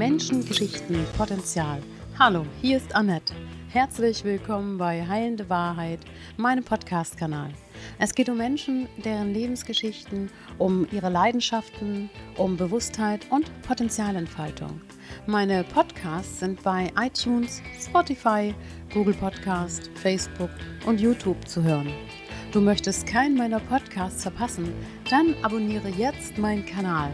Menschen, Geschichten, Potenzial. Hallo, hier ist Annette. Herzlich willkommen bei Heilende Wahrheit, meinem Podcast-Kanal. Es geht um Menschen, deren Lebensgeschichten, um ihre Leidenschaften, um Bewusstheit und Potenzialentfaltung. Meine Podcasts sind bei iTunes, Spotify, Google Podcast, Facebook und YouTube zu hören. Du möchtest keinen meiner Podcasts verpassen? Dann abonniere jetzt meinen Kanal.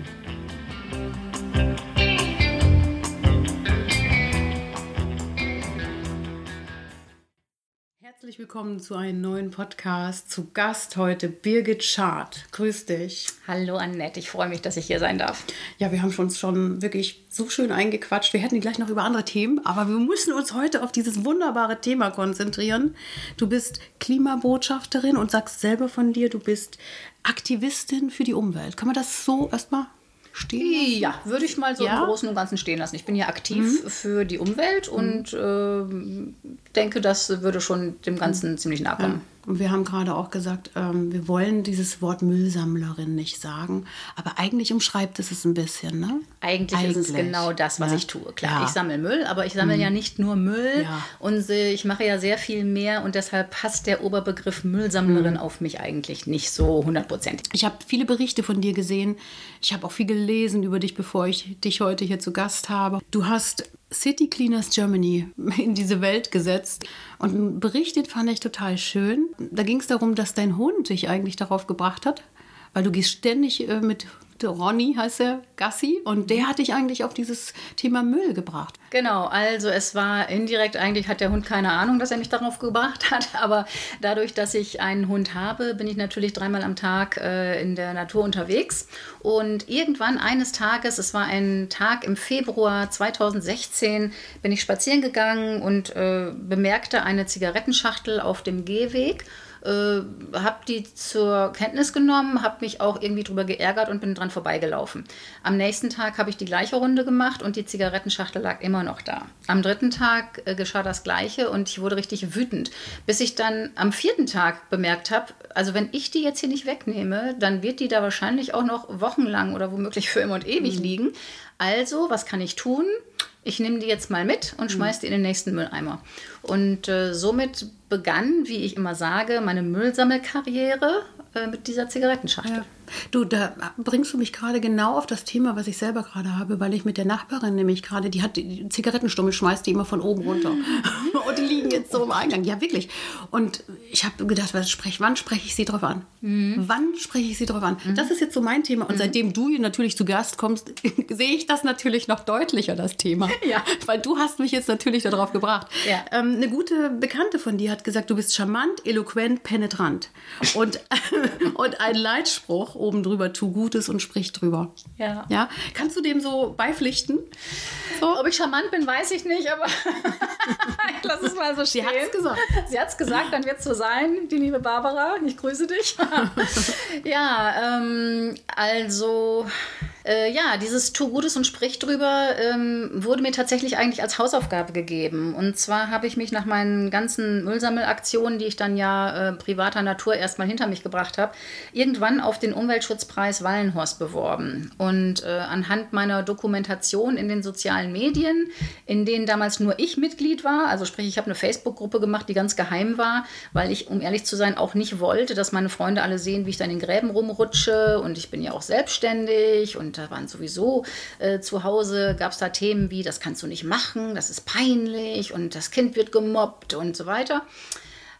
Herzlich willkommen zu einem neuen Podcast. Zu Gast heute Birgit Schad. Grüß dich. Hallo Annette, ich freue mich, dass ich hier sein darf. Ja, wir haben uns schon wirklich so schön eingequatscht. Wir hätten gleich noch über andere Themen, aber wir müssen uns heute auf dieses wunderbare Thema konzentrieren. Du bist Klimabotschafterin und sagst selber von dir, du bist Aktivistin für die Umwelt. Kann man das so erstmal stehen Ja, würde ich mal so ja? im Großen und Ganzen stehen lassen. Ich bin ja aktiv mhm. für die Umwelt und äh, denke, das würde schon dem Ganzen mhm. ziemlich nahe kommen. Ja. Und wir haben gerade auch gesagt, ähm, wir wollen dieses Wort Müllsammlerin nicht sagen, aber eigentlich umschreibt es es ein bisschen, ne? Eigentlich, eigentlich. ist es genau das, was ja. ich tue. Klar, ja. ich sammle Müll, aber ich sammle mhm. ja nicht nur Müll ja. und ich mache ja sehr viel mehr und deshalb passt der Oberbegriff Müllsammlerin mhm. auf mich eigentlich nicht so hundertprozentig. Ich habe viele Berichte von dir gesehen. Ich habe auch viel gelesen über dich, bevor ich dich heute hier zu Gast habe. Du hast City Cleaners Germany in diese Welt gesetzt. Und berichtet fand ich total schön. Da ging es darum, dass dein Hund dich eigentlich darauf gebracht hat, weil du gehst ständig äh, mit Ronny heißt er, Gassi, und der hat dich eigentlich auf dieses Thema Müll gebracht. Genau, also es war indirekt, eigentlich hat der Hund keine Ahnung, dass er mich darauf gebracht hat, aber dadurch, dass ich einen Hund habe, bin ich natürlich dreimal am Tag äh, in der Natur unterwegs. Und irgendwann eines Tages, es war ein Tag im Februar 2016, bin ich spazieren gegangen und äh, bemerkte eine Zigarettenschachtel auf dem Gehweg äh, habe die zur Kenntnis genommen, habe mich auch irgendwie drüber geärgert und bin dran vorbeigelaufen. Am nächsten Tag habe ich die gleiche Runde gemacht und die Zigarettenschachtel lag immer noch da. Am dritten Tag äh, geschah das Gleiche und ich wurde richtig wütend, bis ich dann am vierten Tag bemerkt habe, also wenn ich die jetzt hier nicht wegnehme, dann wird die da wahrscheinlich auch noch wochenlang oder womöglich für immer und ewig mhm. liegen. Also, was kann ich tun? Ich nehme die jetzt mal mit und schmeiße die in den nächsten Mülleimer. Und äh, somit begann, wie ich immer sage, meine Müllsammelkarriere äh, mit dieser Zigarettenschachtel. Ja. Du, da bringst du mich gerade genau auf das Thema, was ich selber gerade habe, weil ich mit der Nachbarin nämlich gerade, die hat die Zigarettenstummel, schmeißt die immer von oben runter. Die liegen jetzt so im Eingang. Ja, wirklich. Und ich habe gedacht, was sprech, wann spreche ich sie drauf an? Mhm. Wann spreche ich sie drauf an? Mhm. Das ist jetzt so mein Thema. Und mhm. seitdem du hier natürlich zu Gast kommst, sehe ich das natürlich noch deutlicher, das Thema. Ja. Weil du hast mich jetzt natürlich darauf gebracht. Ja. Ähm, eine gute Bekannte von dir hat gesagt, du bist charmant, eloquent, penetrant. Und, und ein Leitspruch oben drüber, tu Gutes und sprich drüber. Ja. ja? Kannst du dem so beipflichten? So? Ob ich charmant bin, weiß ich nicht, aber ich lasse es mal so stehen. Sie hat es gesagt. Sie hat es gesagt, dann wird es so sein, die liebe Barbara. Ich grüße dich. ja, ähm, also äh, ja, dieses Tu Gutes und Sprich drüber ähm, wurde mir tatsächlich eigentlich als Hausaufgabe gegeben. Und zwar habe ich mich nach meinen ganzen Müllsammelaktionen, die ich dann ja äh, privater Natur erstmal hinter mich gebracht habe, irgendwann auf den Umweltschutzpreis Wallenhorst beworben. Und äh, anhand meiner Dokumentation in den sozialen Medien, in denen damals nur ich Mitglied war, also sprich, ich habe eine Facebook-Gruppe gemacht, die ganz geheim war, weil ich, um ehrlich zu sein, auch nicht wollte, dass meine Freunde alle sehen, wie ich da in den Gräben rumrutsche. Und ich bin ja auch selbstständig und da waren sowieso äh, zu Hause, gab es da Themen wie, das kannst du nicht machen, das ist peinlich und das Kind wird gemobbt und so weiter.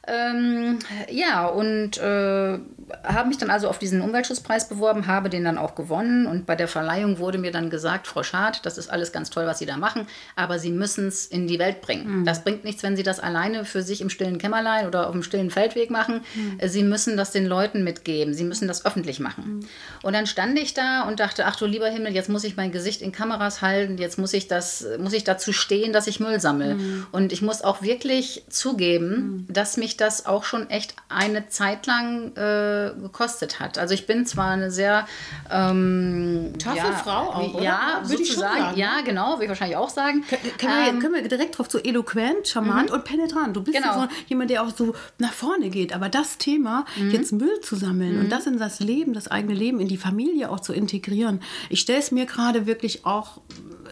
Ähm, ja, und äh, habe mich dann also auf diesen Umweltschutzpreis beworben, habe den dann auch gewonnen und bei der Verleihung wurde mir dann gesagt, Frau Schad, das ist alles ganz toll, was Sie da machen, aber Sie müssen es in die Welt bringen. Mhm. Das bringt nichts, wenn Sie das alleine für sich im stillen Kämmerlein oder auf dem stillen Feldweg machen. Mhm. Sie müssen das den Leuten mitgeben, Sie müssen das öffentlich machen. Mhm. Und dann stand ich da und dachte, ach du lieber Himmel, jetzt muss ich mein Gesicht in Kameras halten, jetzt muss ich das, muss ich dazu stehen, dass ich Müll sammle. Mhm. Und ich muss auch wirklich zugeben, mhm. dass mich das auch schon echt eine Zeit lang äh, gekostet hat. Also ich bin zwar eine sehr ähm, taffe ja, Frau auch, oder? Ja, würde ich schon sagen. Ja, genau, würde ich wahrscheinlich auch sagen. Können, ähm, wir, können wir direkt drauf so eloquent, charmant mhm. und penetrant. Du bist genau. ja so jemand, der auch so nach vorne geht. Aber das Thema, mhm. jetzt Müll zu sammeln mhm. und das in das Leben, das eigene Leben, in die Familie auch zu integrieren, ich stelle es mir gerade wirklich auch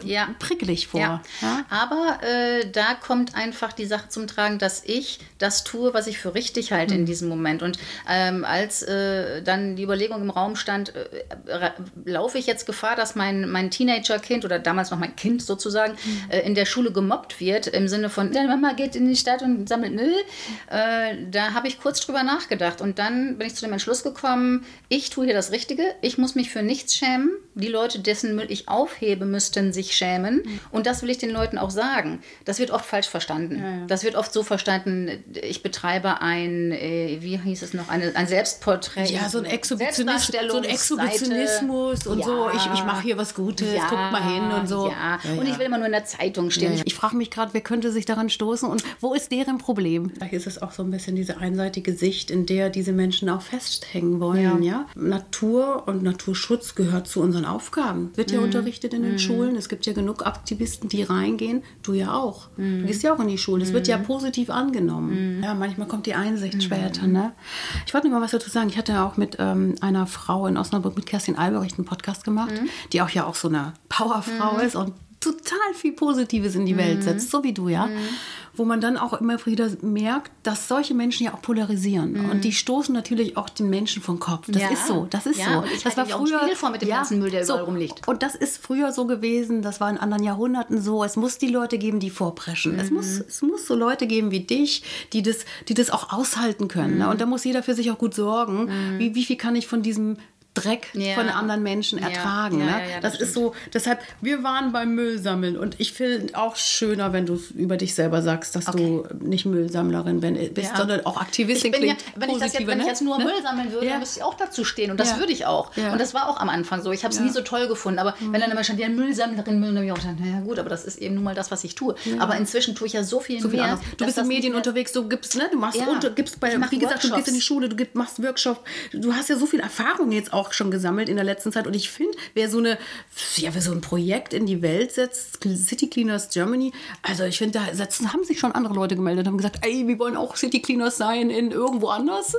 ja. prickelig vor. Ja. ja? Aber äh, da kommt einfach die Sache zum Tragen, dass ich das tue, was ich für richtig halte mhm. in diesem Moment. Und ähm, als äh, dann die Überlegung im Raum stand, äh, laufe ich jetzt Gefahr, dass mein, mein Teenager-Kind oder damals noch mein Kind sozusagen mhm. Äh, in der Schule gemobbt wird, im Sinne von, deine Mama geht in die Stadt und sammelt Müll. Äh, da habe ich kurz drüber nachgedacht. Und dann bin ich zu dem Entschluss gekommen, ich tue hier das Richtige, ich muss mich für nichts schämen. Die Leute, dessen Müll ich aufhebe, müssten sich schämen. Mhm. Und das will ich den Leuten auch sagen. Das wird oft falsch verstanden. Ja, ja. Das wird oft so verstanden, ich betreibe ein, äh, wie hieß es noch, eine, ein Selbstporträt. Ja, so ein, Exhibitionismus, so ein Exhibitionismus und ja, so. Ich, ich mache hier was Gutes, ja, guckt mal hin und so. Ja. Und ich will immer nur in der Zeitung stehen. Ich frage mich gerade, wer könnte sich daran stoßen und wo ist deren Problem? Vielleicht ist es auch so ein bisschen diese einseitige Sicht, in der diese Menschen auch festhängen wollen. Ja. Natur und Naturschutz gehört zu unseren Aufgaben. Wird ja mhm. unterrichtet in den mhm. Schulen. Es gibt ja genug Aktivisten, die reingehen. Du ja auch. Mhm. Du gehst ja auch in die Schule. Es wird ja mhm. positiv angenommen. Mhm. Ja, manchmal kommt die Einsicht später. Ne? Ich wollte noch mal was dazu sagen. Ich hatte auch mit ähm, einer Frau in Osnabrück, mit Kerstin Albericht, einen Podcast gemacht, die auch ja auch so eine Powerfrau ist und total viel Positives in die Welt setzt, so wie du, ja wo man dann auch immer wieder merkt, dass solche Menschen ja auch polarisieren. Mhm. Und die stoßen natürlich auch den Menschen vom Kopf. Das ja. ist so. Das ist ja, so. das war früher auch vor mit dem ja, ganzen Müll, der so. überall rumliegt. Und das ist früher so gewesen, das war in anderen Jahrhunderten so. Es muss die Leute geben, die vorpreschen. Mhm. Es, muss, es muss so Leute geben wie dich, die das, die das auch aushalten können. Ne? Mhm. Und da muss jeder für sich auch gut sorgen. Mhm. Wie, wie viel kann ich von diesem Dreck ja. von anderen Menschen ertragen. Ja, ja, ne? das, das ist so, deshalb, wir waren beim Müllsammeln und ich finde auch schöner, wenn du über dich selber sagst, dass okay. du nicht Müllsammlerin bist, sondern auch Aktivistin ich ja, wenn, ich das jetzt, wenn ich ne? jetzt nur ne? Müll sammeln würde, dann müsste ich auch dazu stehen und das würde ich auch. Und das war auch am Anfang so. Ich habe es nie so toll gefunden, aber mhm. wenn dann immer schon die Müllsammlerin, Müll, dann habe ich auch gedacht, naja gut, aber das ist eben nun mal das, was ich tue. Aber inzwischen tue ich ja so viel so mehr. Viel du bist in Medien unterwegs, du gibst, ne, du machst, unter, gibst bei, wie gesagt, Workshops. du gehst in die Schule, du gibst, machst Workshops, du hast ja so viel Erfahrung jetzt auch schon gesammelt in der letzten Zeit. Und ich finde, wer so eine, ja, wer so ein Projekt in die Welt setzt, City Cleaners Germany, also ich finde, da setzen, haben sich schon andere Leute gemeldet haben gesagt, ey, wir wollen auch City Cleaners sein in irgendwo anders.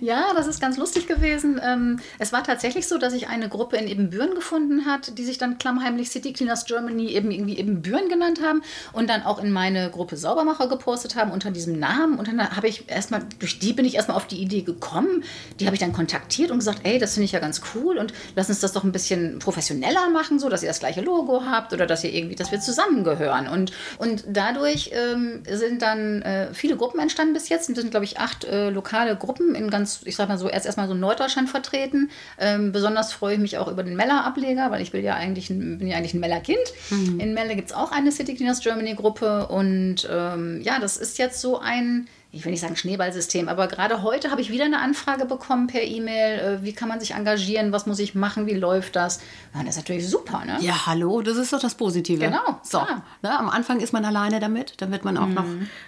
Ja, das ist ganz lustig gewesen. Ähm, es war tatsächlich so, dass ich eine Gruppe in Ebenbüren gefunden hat, die sich dann klammheimlich City Cleaners Germany eben irgendwie Ebenbüren genannt haben und dann auch in meine Gruppe Saubermacher gepostet haben unter diesem Namen. Und dann habe ich erstmal, durch die bin ich erstmal auf die Idee gekommen. Die habe ich dann kontaktiert und gesagt, ey, das finde ich ja ganz cool und lass uns das doch ein bisschen professioneller machen, so dass ihr das gleiche Logo habt oder dass ihr irgendwie, dass wir zusammengehören. Und, und dadurch ähm, sind dann äh, viele Gruppen entstanden bis jetzt. Es sind, glaube ich, acht äh, lokale Gruppen in ganz, ich sag mal so, erst erstmal so Norddeutschland vertreten. Ähm, besonders freue ich mich auch über den Meller-Ableger, weil ich will ja eigentlich ein, bin ja eigentlich ein Meller-Kind. Mhm. In Melle gibt es auch eine City Cleaners Germany Gruppe und ähm, ja, das ist jetzt so ein ich will nicht sagen Schneeballsystem, aber gerade heute habe ich wieder eine Anfrage bekommen per E-Mail, äh, wie kann man sich engagieren, was muss ich machen, wie läuft das? Ja, das ist natürlich super, ne? Ja, hallo, das ist doch das Positive. Genau. So, ne, am Anfang ist man alleine damit, dann wird man auch mhm. noch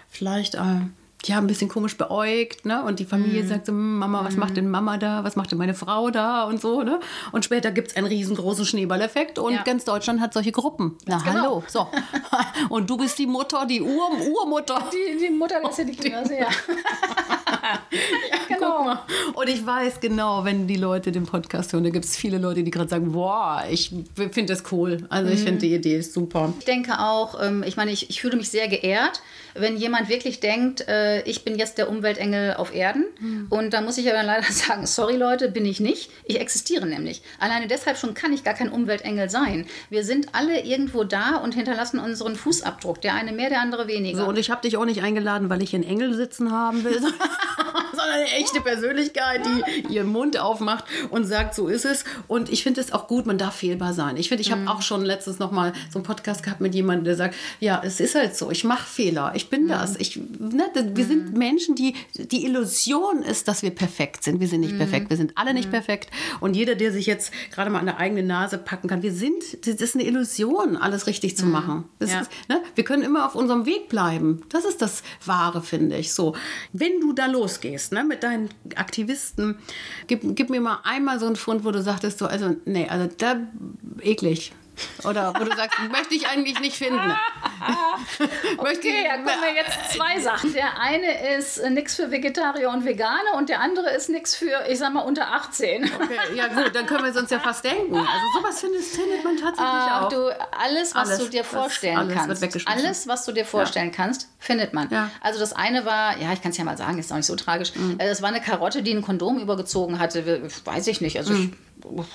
vielleicht äh, ja, ein bisschen komisch beäugt, ne? Und die Familie mm. sagt so, hm, Mama, was mm. macht denn Mama da? Was macht denn meine Frau da? Und so, ne? Und später gibt es einen riesengroßen Schneeballeffekt und ja. ganz Deutschland hat solche Gruppen. Na, genau. hallo. So. und du bist die Mutter, die Ur Urmutter. Die, die Mutter der City Cleaners, ja. ja, genau. Und ich weiß genau, wenn die Leute den Podcast hören, da gibt es viele Leute, die gerade sagen, boah, ich finde das cool. Also ich mm. finde die Idee ist super. Ich denke auch, ähm, ich meine, ich, ich fühle mich sehr geehrt, wenn jemand wirklich denkt, äh, ich bin jetzt der Umweltengel auf Erden. Mhm. Und da muss ich aber leider sagen, sorry Leute, bin ich nicht. Ich existiere nämlich. Alleine deshalb schon kann ich gar kein Umweltengel sein. Wir sind alle irgendwo da und hinterlassen unseren Fußabdruck. Der eine mehr, der andere weniger. So, und ich habe dich auch nicht eingeladen, weil ich einen Engel sitzen haben will, sondern eine echte Persönlichkeit, die ihren Mund aufmacht und sagt, so ist es. Und ich finde es auch gut, man darf fehlbar sein. Ich finde, ich habe mhm. auch schon letztens noch mal so einen Podcast gehabt mit jemandem, der sagt, ja, es ist halt so, ich mache Fehler, ich bin mhm. das. Ich, ne, wir mhm. sind Menschen, die, die Illusion ist, dass wir perfekt sind. Wir sind nicht mhm. perfekt, wir sind alle nicht mhm. perfekt. Und jeder, der sich jetzt gerade mal an der eigenen Nase packen kann, wir sind, das ist eine Illusion, alles richtig zu mhm. machen. Ja. Ist, ne? Wir können immer auf unserem Weg bleiben. Das ist das Wahre, finde ich. So, wenn du da losgehst, ne, mit deinen Aktivisten, gib, gib mir mal einmal so einen Fund, wo du sagtest, so, also, nee, also da eklig Oder wo du sagst, möchte ich eigentlich nicht finden. okay, da kommen wir jetzt zwei Sachen. Der eine ist äh, nichts für Vegetarier und Veganer und der andere ist nichts für, ich sag mal, unter 18. Okay, ja gut, dann können wir es uns ja fast denken. Also sowas findest, findet man tatsächlich ah, auch. Du, alles, was alles, du dir vorstellen alles kannst, alles, was du dir vorstellen ja. kannst, findet man. Ja. Also das eine war, ja, ich kann es ja mal sagen, ist auch nicht so tragisch. Mhm. Äh, es war eine Karotte, die ein Kondom übergezogen hatte, weiß ich nicht. Also mhm. ich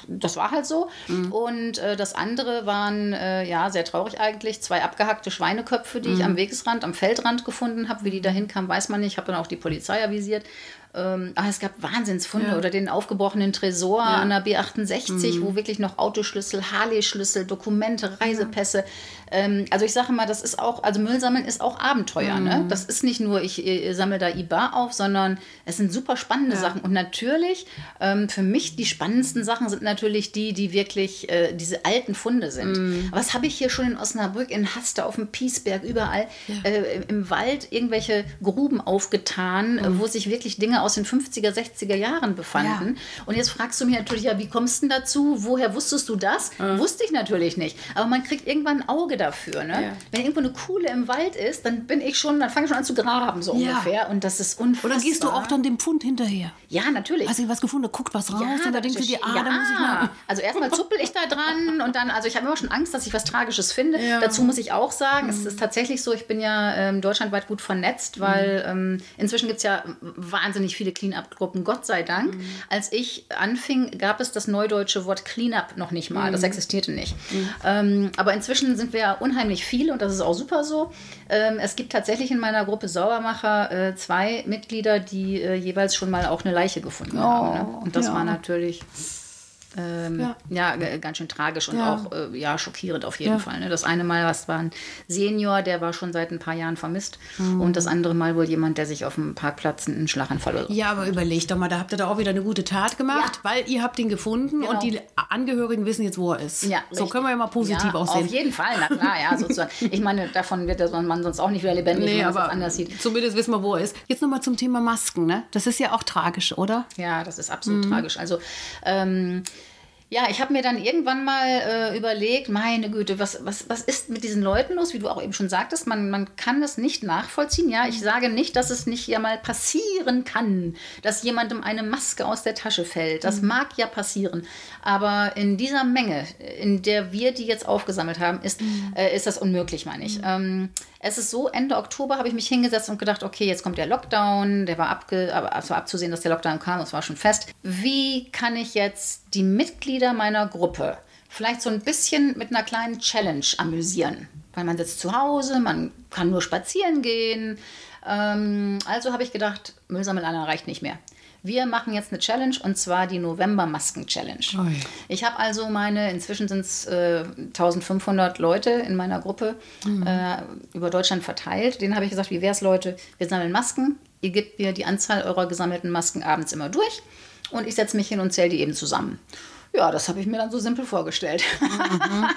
das war halt so. Mhm. Und äh, das andere waren, äh, ja, sehr traurig eigentlich, zwei abgehackte Schweineköpfe, die mhm. ich am Wegesrand, am Feldrand gefunden habe. Wie die da hinkamen, weiß man nicht. Ich habe dann auch die Polizei avisiert. Ähm, aber es gab Wahnsinnsfunde ja. oder den aufgebrochenen Tresor ja. an der B68, mhm. wo wirklich noch Autoschlüssel, Harley-Schlüssel, Dokumente, Reisepässe. Ähm, also ich sage mal, das ist auch, also Müll sammeln ist auch Abenteuer. Ne? Mhm. Ne? Das ist nicht nur, ich, ich sammle da IBA auf, sondern es sind super spannende Sachen. Und natürlich, ähm, für mich die spannendsten Sachen sind natürlich die, die wirklich äh, diese alten Funde sind. Mhm. Was habe ich hier schon in Osnabrück, in Haste, auf dem Piesberg, überall äh, im Wald irgendwelche Gruben aufgetan, mhm. wo sich wirklich Dinge aus den 50er, 60er Jahren befanden. Ja. Und jetzt fragst du mich natürlich, ja, wie kommst du denn dazu? Woher wusstest du das? Mhm. Wusste ich natürlich nicht. Aber man kriegt irgendwann ein Auge dafür. Ne? Ja. Wenn irgendwo eine Kuhle im Wald ist, dann bin ich schon, dann fange ich schon an zu graben, so ja. ungefähr. Und das ist unfassbar. Oder gehst du auch dann dem Pfund hinterher? Ja, natürlich. Hast du was gefunden, guckt was raus und da denkst du dir, ah, da muss ich mal. Also erstmal zuppel ich da dran und dann, also ich habe immer schon Angst, dass ich was Tragisches finde. Dazu muss ich auch sagen, mhm. es ist tatsächlich so, ich bin ja ähm, deutschlandweit gut vernetzt, weil mhm. ähm, inzwischen gibt es ja wahnsinnig viele Clean-Up-Gruppen, Gott sei Dank. Mhm. Als ich anfing, gab es das neudeutsche Wort Clean-Up noch nicht mal. Das mhm. existierte nicht. Mhm. Ähm, aber inzwischen sind wir unheimlich viele und das ist auch super so. Ähm, es gibt tatsächlich in meiner Gruppe Saubermacher äh, zwei Mitglieder, die äh, jeweils schon mal auch eine Leiche gefunden oh, haben. Ne? Und das ja. war natürlich ähm, ja. ja. ganz schön tragisch und ja. auch äh, ja, schockierend auf jeden ja. Fall. Ne? Das eine Mal was war ein Senior, der war schon seit ein paar Jahren vermisst. Mhm. Und das andere Mal wohl jemand, der sich auf dem Parkplatz einen Schlaganfall oder so. Ja, aber überlegt doch mal, da habt ihr da auch wieder eine gute Tat gemacht, weil ihr habt ihn gefunden genau. und die Angehörigen wissen jetzt, wo er ist. Ja, so können wir ja mal positiv aussehen. Auf jeden Fall, na klar, ja, sozusagen. ich meine, davon wird der Mann sonst auch nicht wieder lebendig, nee, wenn man es anders sieht. Zumindest wissen wir, wo er ist. Jetzt nochmal zum Thema Masken, ne? Das ist ja auch tragisch, oder? Ja, das ist absolut mhm. tragisch. Also ähm, ja, ich habe mir dann irgendwann mal äh, überlegt, meine Güte, was, was, was ist mit diesen Leuten los? Wie du auch eben schon sagtest, man, man kann das nicht nachvollziehen. Ja, ich sage nicht, dass es nicht ja mal passieren kann, dass jemandem eine Maske aus der Tasche fällt. Das mhm. mag ja passieren. Aber in dieser Menge, in der wir die jetzt aufgesammelt haben, ist, mhm. äh, ist das unmöglich, meine ich. Mhm. Ähm, es ist so, Ende Oktober habe ich mich hingesetzt und gedacht, okay, jetzt kommt der Lockdown, der war, abge aber es war abzusehen, dass der Lockdown kam, es war schon fest. Wie kann ich jetzt die Mitglieder meiner Gruppe vielleicht so ein bisschen mit einer kleinen Challenge amüsieren? Weil man sitzt zu Hause, man kann nur spazieren gehen. Ähm, also habe ich gedacht, Müllsammeln reicht nicht mehr. Wir machen jetzt eine Challenge und zwar die November-Masken-Challenge. Ich habe also meine, inzwischen sind es äh, 1500 Leute in meiner Gruppe mhm. äh, über Deutschland verteilt. Denen habe ich gesagt, wie wäre es, Leute? Wir sammeln Masken. Ihr gebt mir die Anzahl eurer gesammelten Masken abends immer durch und ich setze mich hin und zähle die eben zusammen. Ja, das habe ich mir dann so simpel vorgestellt. Mhm.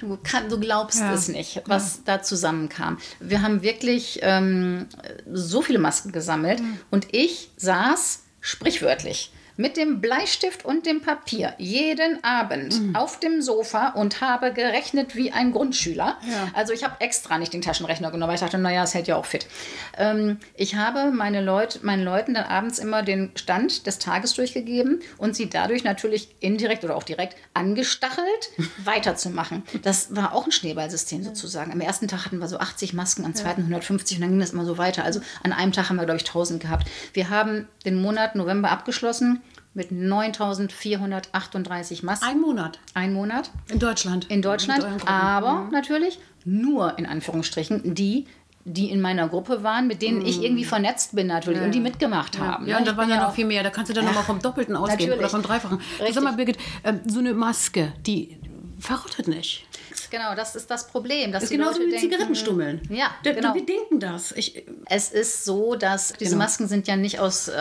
du, kann, du glaubst ja. es nicht, was ja. da zusammenkam. Wir haben wirklich ähm, so viele Masken gesammelt mhm. und ich saß sprichwörtlich mit dem Bleistift und dem Papier jeden Abend mhm. auf dem Sofa und habe gerechnet wie ein Grundschüler. Ja. Also ich habe extra nicht den Taschenrechner genommen, weil ich dachte, naja, es hält ja auch fit. Ähm, ich habe meine Leut, meinen Leuten dann abends immer den Stand des Tages durchgegeben und sie dadurch natürlich indirekt oder auch direkt angestachelt, weiterzumachen. Das war auch ein Schneeballsystem sozusagen. Am ersten Tag hatten wir so 80 Masken, am zweiten 150 und dann ging das immer so weiter. Also an einem Tag haben wir, glaube ich, 1000 gehabt. Wir haben den Monat November abgeschlossen mit 9.438 Masken. Ein Monat. Ein Monat. In Deutschland. In Deutschland. Aber mhm. natürlich nur in Anführungsstrichen die, die in meiner Gruppe waren, mit denen ich irgendwie mhm. vernetzt bin natürlich ja. und die mitgemacht ja. haben. Ja, und da waren ja noch viel mehr. Da kannst du dann ja. nochmal vom Doppelten ausgehen natürlich. oder vom Dreifachen. Sag mal, Birgit, ähm, so eine Maske, die verrottet nicht genau, das ist das Problem. Dass das ist genauso wie Zigarettenstummeln. Ja, genau. Wir denken das. Ich, es ist so, dass diese genau. Masken sind ja nicht aus, äh,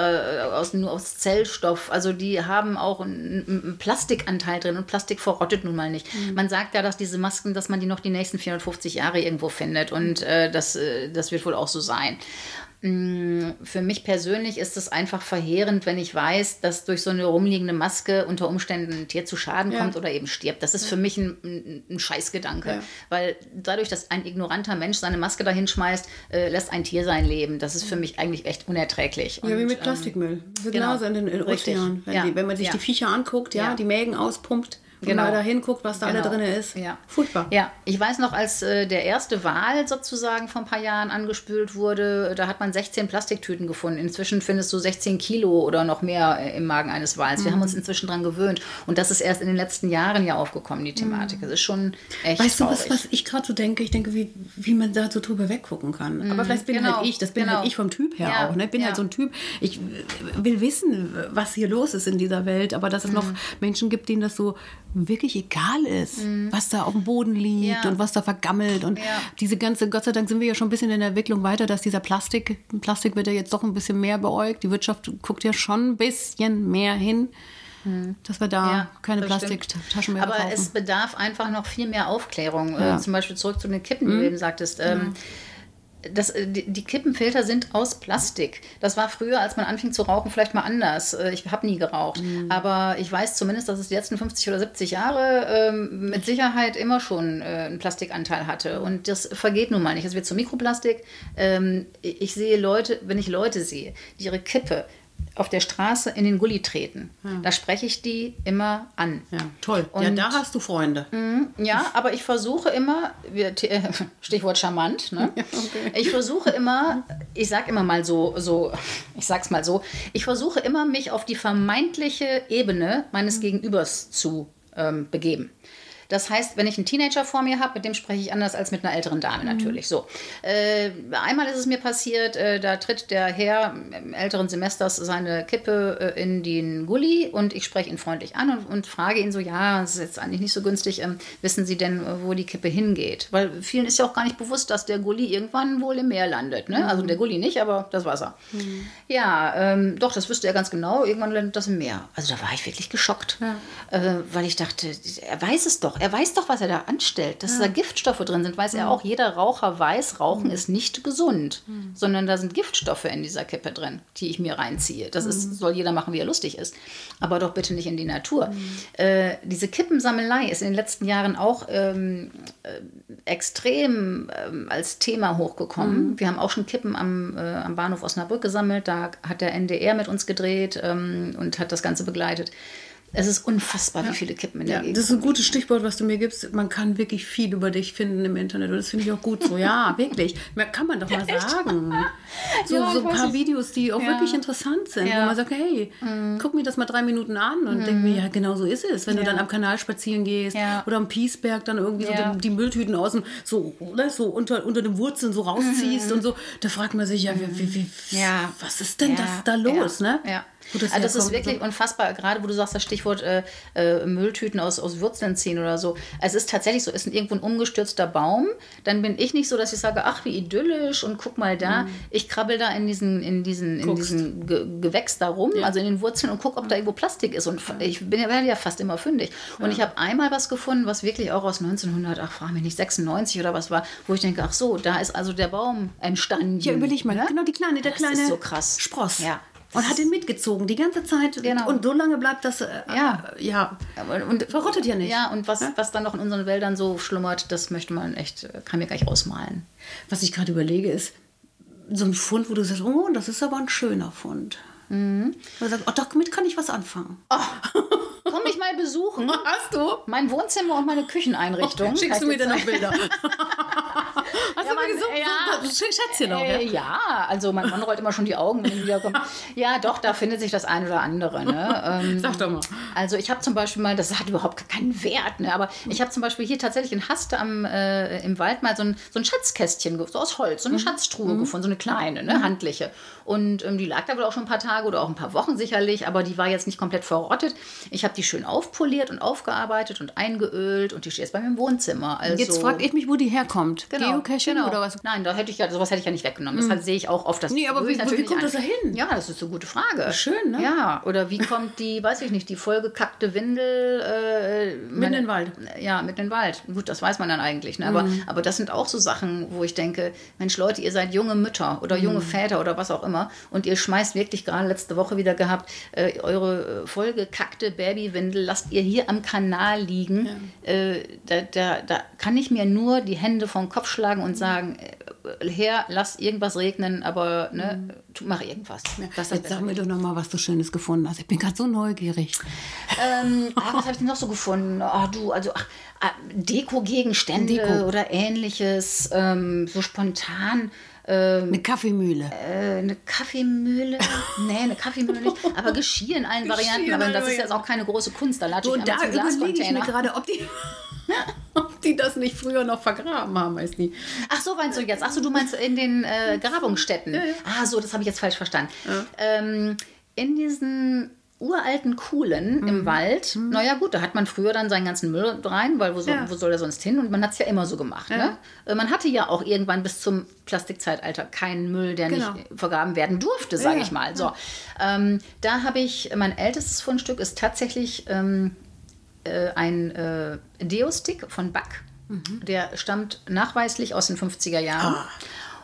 aus, nur aus Zellstoff. Also die haben auch einen, einen Plastikanteil drin und Plastik verrottet nun mal nicht. Mhm. Man sagt ja, dass diese Masken, dass man die noch die nächsten 450 Jahre irgendwo findet und äh, das, äh, das wird wohl auch so sein. Mm, für mich persönlich ist es einfach verheerend, wenn ich weiß, dass durch so eine rumliegende Maske unter Umständen ein Tier zu Schaden ja. kommt oder eben stirbt. Das ist ja. für mich ein, ein, Scheißgedanke. Ja. Weil dadurch, dass ein ignoranter Mensch seine Maske dahin schmeißt, äh, lässt ein Tier sein Leben. Das ist für mich eigentlich echt unerträglich. Ja, Und, wie mit ähm, Plastikmüll. Ähm, genau. Genauso in den Ozeanen. Wenn, wenn, man sich die Viecher anguckt, ja, die Mägen auspumpt genau. mal da hinguckt, was da genau. alle drin ist. Ja. Furchtbar. Ja, ich weiß noch, als äh, der erste Wal sozusagen vor ein paar Jahren angespült wurde, da hat man 16 Plastiktüten gefunden. Inzwischen findest du 16 Kilo oder noch mehr äh, im Magen eines Wals. Mhm. Wir haben uns inzwischen daran gewöhnt. Und das ist erst in den letzten Jahren ja aufgekommen, die Thematik. Mhm. Das ist schon echt Weißt traurig. du, was, was ich gerade so denke? Ich denke, wie, wie man da so drüber weggucken kann. Mhm. Aber vielleicht bin genau. halt ich, das bin halt genau. halt ich vom Typ her ja. auch. Ne? Ich bin halt ja. halt so ein Typ, ich will wissen, was hier los ist in dieser Welt, aber dass es noch mhm. Menschen gibt, denen das so wirklich egal ist, mhm. was da auf dem Boden liegt ja. und was da vergammelt. Und ja. diese ganze, Gott sei Dank sind wir ja schon ein bisschen in der Entwicklung weiter, dass dieser Plastik, Plastik wird ja jetzt doch ein bisschen mehr beäugt. Die Wirtschaft guckt ja schon ein bisschen mehr hin mhm. dass wir da ja, keine Plastiktaschen mehr Aber kaufen. es bedarf einfach noch viel mehr Aufklärung. Äh, zum Beispiel zurück zu den Kippen, mhm. die du eben sagtest. Ähm, das, äh, die, die, Kippenfilter sind aus Plastik. Das war früher, als man anfing zu rauchen, vielleicht mal anders. Äh, ich habe nie geraucht. Mhm. Aber ich weiß zumindest, dass es die letzten 50 oder 70 Jahre ähm, mit Sicherheit immer schon äh, einen Plastikanteil hatte. Und das vergeht nun mal nicht. Es wird zu Mikroplastik. Ähm, ich sehe Leute, wenn ich Leute sehe, die ihre Kippe auf der Straße in den Gully treten. Ja. Da spreche ich die immer an. Ja, toll. Und, ja, da hast du Freunde. Mh, ja, aber ich versuche immer, Stichwort charmant, ne? Okay. ich versuche immer, ich sag immer mal so, so, ich sag's mal so, ich versuche immer, mich auf die vermeintliche Ebene meines Gegenübers zu ähm, begeben. Das heißt, wenn ich einen Teenager vor mir habe, mit dem spreche ich anders als mit einer älteren Dame mhm. natürlich. So. Äh, einmal ist es mir passiert, äh, da tritt der Herr im älteren Semesters seine Kippe äh, in den Gully und ich spreche ihn freundlich an und, und frage ihn so, ja, das ist jetzt eigentlich nicht so günstig, ähm, wissen Sie denn, wo die Kippe hingeht? Weil vielen ist ja auch gar nicht bewusst, dass der Gully irgendwann wohl im Meer landet. Ne? Also mhm. Also der Gully nicht, aber das Wasser. Mhm. Ja, ähm, doch, das wüsste er ganz genau, irgendwann landet das im Meer. Also da war ich wirklich geschockt, ja. Äh, weil ich dachte, er weiß es doch er weiß doch, was er da anstellt. Dass ja. da Giftstoffe drin sind, weiß ja. er auch. Jeder Raucher weiß, Rauchen mhm. ist nicht gesund, mhm. sondern da sind Giftstoffe in dieser Kippe drin, die ich mir reinziehe. Das ist, mhm. soll jeder machen, wie er lustig ist. Aber doch bitte nicht in die Natur. Mhm. Äh, diese Kippensammelei ist in den letzten Jahren auch ähm, äh, extrem ähm, als Thema hochgekommen. Mhm. Wir haben auch schon Kippen am, äh, am Bahnhof Osnabrück gesammelt. Da hat der NDR mit uns gedreht ähm, und hat das Ganze begleitet. Es ist unfassbar, ja. wie viele Kippen in der ja, Gegend. Das ist ein gutes Stichwort, was du mir gibst. Man kann wirklich viel über dich finden im Internet und das finde ich auch gut so. Ja, wirklich. Kann man doch mal sagen. So, ja, so ein paar Videos, die auch wirklich interessant sind, wo man sagt, hey, mhm. guck mir das mal drei Minuten an und mhm. denk mir, ja, genau so ist es. Wenn du dann am Kanal spazieren gehst oder am Piesberg dann irgendwie so die, die, Mülltüten außen so, oder, so unter, unter den Wurzeln so rausziehst mhm. und so, da fragt man sich ja, wie, wie, wie was ist denn das da los, ne? Ja. Das, also das ist wirklich unfassbar, gerade wo du sagst, das Stichwort äh, äh, Mülltüten aus, aus Wurzeln ziehen oder so. Es ist tatsächlich so, es ist irgendwo ein umgestürzter Baum, dann bin ich nicht so, dass ich sage, ach, wie idyllisch und guck mal da. Mhm. Ich krabbel da in diesen, in diesen, in diesen Ge Gewächs da rum, ja. also in den Wurzeln und guck, ob da irgendwo Plastik ist. Und ich bin, werde ja fast immer fündig. Und ja. ich habe einmal was gefunden, was wirklich auch aus 1900, ach, frage mich nicht, 96 oder was war, wo ich denke, ach so, da ist also der Baum entstanden. Ja, überleg mal, ja? Ne? genau die kleine, der das kleine ist so krass. Spross. Ja, und hat ihn mitgezogen, die ganze Zeit. Genau. Und so lange bleibt das, äh, ja. Ja. Und verrottet ja nicht. Ja, und was, ja? was dann noch in unseren Wäldern so schlummert, das möchte man echt, äh, kann mir gleich ausmalen. Was ich gerade überlege, ist so ein Fund, wo du sagst, oh, das ist aber ein schöner Fund. Mhm. Und sagt, oh, damit kann ich was anfangen. Oh. Komm mich mal besuchen. Hast du? Mein Wohnzimmer und meine Kücheneinrichtung. Oh, schickst du mir denn noch Bilder? Hast ja, du gesungen? Ja, Schätzchen auch, ja? ja, also mein Mann rollt immer schon die Augen, wenn ich wiederkomme. Ja, doch, da findet sich das eine oder andere. Ne? Ähm, Sag doch mal. Also ich habe zum Beispiel mal, das hat überhaupt keinen Wert, ne? aber ich habe zum Beispiel hier tatsächlich in Haste am, äh, im Wald mal so ein, so ein Schatzkästchen, so aus Holz, so eine mhm. Schatztruhe mhm. gefunden, so eine kleine, ne? Mhm. handliche. Und ähm, die lag da wohl auch schon ein paar Tage oder auch ein paar Wochen sicherlich, aber die war jetzt nicht komplett verrottet. Ich habe die schön aufpoliert und aufgearbeitet und eingeölt und die steht jetzt bei mir im Wohnzimmer. Also, jetzt frage ich mich, wo die herkommt. Genau, Geocaching genau. oder was? Nein, da hätte ich ja, sowas hätte ich ja nicht weggenommen. Das halt, sehe ich auch oft. Das Nee, aber wie- wie kommt das da hin? Ja, das ist eine gute Frage. Schön, ne? Ja, oder wie kommt die, weiß ich nicht, die vollgekackte Windel äh, Mitten in den Wald. Ja, mitten in den Wald. Gut, das weiß man dann eigentlich. Ne? Aber, Mhm. aber das sind auch so Sachen, wo ich denke, Mensch Leute, ihr seid junge Mütter oder Mhm. junge Väter oder was auch immer und ihr schmeißt wirklich gerade letzte Woche wieder gehabt, äh, eure äh, vollgekackte Babywindel lasst ihr hier am Kanal liegen. Äh, da, da, da kann ich mir nur die Hände vom Kopf schlagen und sagen, äh, Herr, lass irgendwas regnen, aber ne, tu, mach irgendwas. Das Jetzt sag mir doch noch mal, was du Schönes gefunden hast. Ich bin gerade so neugierig. ähm, ah, was habe ich denn noch so gefunden? Ah, du, also ach, ah, Deko-Gegenstände Deko. oder ähnliches, ähm, so spontan. Ähm, Eine Kaffeemühle. äh, eine Kaffeemühle? nee, eine Kaffeemühle nicht. Aber Geschirr in allen Varianten. in Aber das ist Varianten. jetzt auch keine große Kunst. Da latsche ich Und da überlege ich mir gerade, ob die, ob die das nicht früher noch vergraben haben, weiß nie. Ach so, meinst du jetzt? Ach so, du meinst in den äh, Grabungsstätten. Ah, so, das habe ich jetzt falsch verstanden. Ähm, in diesen uralten Kuhlen Mhm. im Wald, naja gut, da hat man früher dann seinen ganzen Müll rein, weil wo, so, Ja. wo soll er sonst hin? Und man hat es ja immer so gemacht. Ne? Äh, Man hatte ja auch irgendwann bis zum Plastikzeitalter keinen Müll, der Genau. nicht vergraben werden durfte, sage Ja, ich mal. So, ähm, da habe ich, mein ältestes Fundstück ist tatsächlich ähm, äh, ein äh, Deo-Stick von Back. Der stammt nachweislich aus den 50er Jahren. Ah.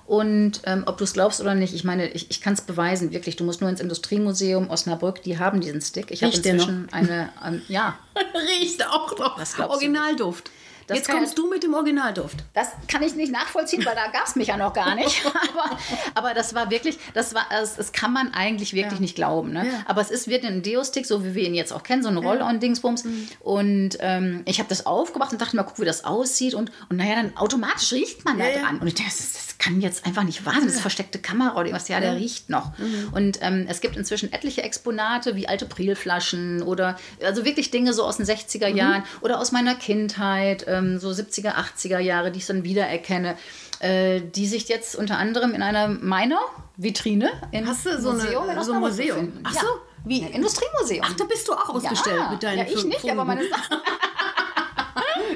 Und ähm, ob du es glaubst oder nicht, ich meine, ich, ich kann es beweisen, wirklich. Du musst nur ins Industriemuseum Osnabrück, die haben diesen Stick. Ich habe inzwischen eine, ähm, ja, Riecht auch noch. Glaubst du Originalduft. Das Jetzt kommst du mit dem Originalduft. Das kann ich nicht nachvollziehen, weil da gab es mich ja noch gar nicht. aber, aber das war wirklich, das war, das, das kann man eigentlich wirklich Ja. nicht glauben. Ne? Ja. Aber es ist wird ein Deo-Stick, so wie wir ihn jetzt auch kennen, so ein Roll-on-Dingsbums. Mhm. Und ähm, ich habe das aufgemacht und dachte mal, guck, wie das aussieht. Und, und naja, dann automatisch riecht man da Ja, ja. dran. Und ich dachte, das, das kann jetzt einfach nicht wahr sein. Das ist versteckte Kamera oder irgendwas. Ja, der riecht noch. Mhm. Und ähm, es gibt inzwischen etliche Exponate, wie alte Prilflaschen oder also wirklich Dinge so aus den 60er Mhm. Jahren oder aus meiner Kindheit, ähm, so 70er, 80er Jahre, die ich dann wiedererkenne, äh, die sich jetzt unter anderem in einer meiner Vitrine im Hast du so eine- Museum in so ein Museum? befinden. Ach ja. so, wie- Ja, Industriemuseum. Ach, da bist du auch ausgestellt ja. mit deinen Ja, ich nicht, aber meine. Sachen.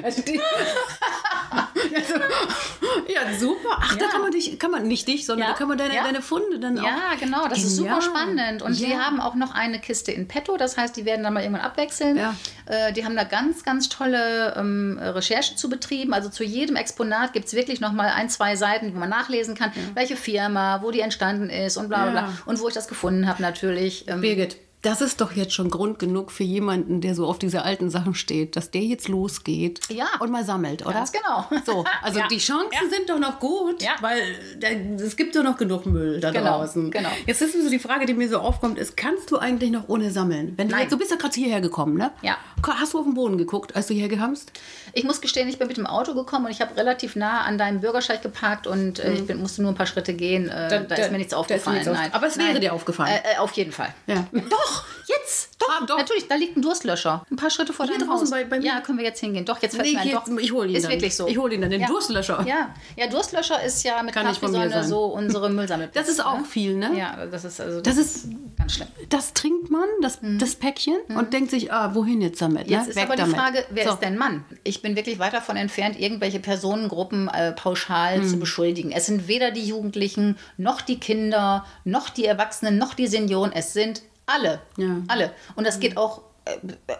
also Ja, super. Ach, da Ja. kann man dich, kann man nicht dich, sondern Ja. da kann man deine, Ja. deine Funde dann auch. Ja, genau, das ist Genial. super spannend. Und die haben auch noch eine Kiste in petto, das heißt, die werden dann mal irgendwann abwechseln. Äh, die haben da ganz, ganz tolle ähm, Recherche zu betrieben. Also zu jedem Exponat gibt es wirklich noch mal ein, zwei Seiten, wo man nachlesen kann, welche Firma, wo die entstanden ist und bla bla bla. Und wo ich das gefunden habe natürlich. Ähm, Birgit, das ist doch jetzt schon Grund genug für jemanden, der so auf diese alten Sachen steht, dass der jetzt losgeht Ja. und mal sammelt, oder? Ganz genau. So, also Ja. die Chancen Ja. sind doch noch gut, Ja. weil da, es gibt doch noch genug Müll da Genau, draußen. genau. Jetzt ist so die Frage, die mir so aufkommt, ist, kannst du eigentlich noch ohne sammeln? Wenn du, Nein. jetzt, du bist ja gerade hierher gekommen, ne? Ja. Hast du auf den Boden geguckt, als du hierher kamst? Ich muss gestehen, ich bin mit dem Auto gekommen und ich habe relativ nah an deinem Bürgersteig geparkt und äh, ich bin, musste nur ein paar Schritte gehen. Äh, da, ist mir nichts Mhm. da ist mir aufgefallen. nichts auf-. Aber es wäre Nein. dir aufgefallen. Äh, äh, auf jeden Fall. Ja. Doch, jetzt. Doch, Ah, doch. natürlich. Da liegt ein Durstlöscher. Ein paar Schritte vor Hier deinem draußen Haus. bei- bei mir? Ja, können wir jetzt hingehen. Doch, jetzt fällt Nee, mir ein. Doch, ich hol ihn Ist dann. wirklich so. Ich hol ihn dann, den ja. Durstlöscher. Ja. ja, Durstlöscher ist ja mit sein. so unsere Müllsammelplatz. Das ist auch ne? viel, ne? Ja, das ist also Das ist, ganz schlimm. das trinkt man, das, das Päckchen, und denkt sich, ah, wohin jetzt damit? Mhm. Jetzt ne? ist Weg aber die damit. Frage, wer So. ist denn Mann? Ich bin wirklich weit davon entfernt, irgendwelche Personengruppen äh, pauschal Hm. zu beschuldigen. Es sind weder die Jugendlichen, noch die Kinder, noch die Erwachsenen, noch die Senioren. Es sind alle. Ja. Alle. Und das geht auch. äh,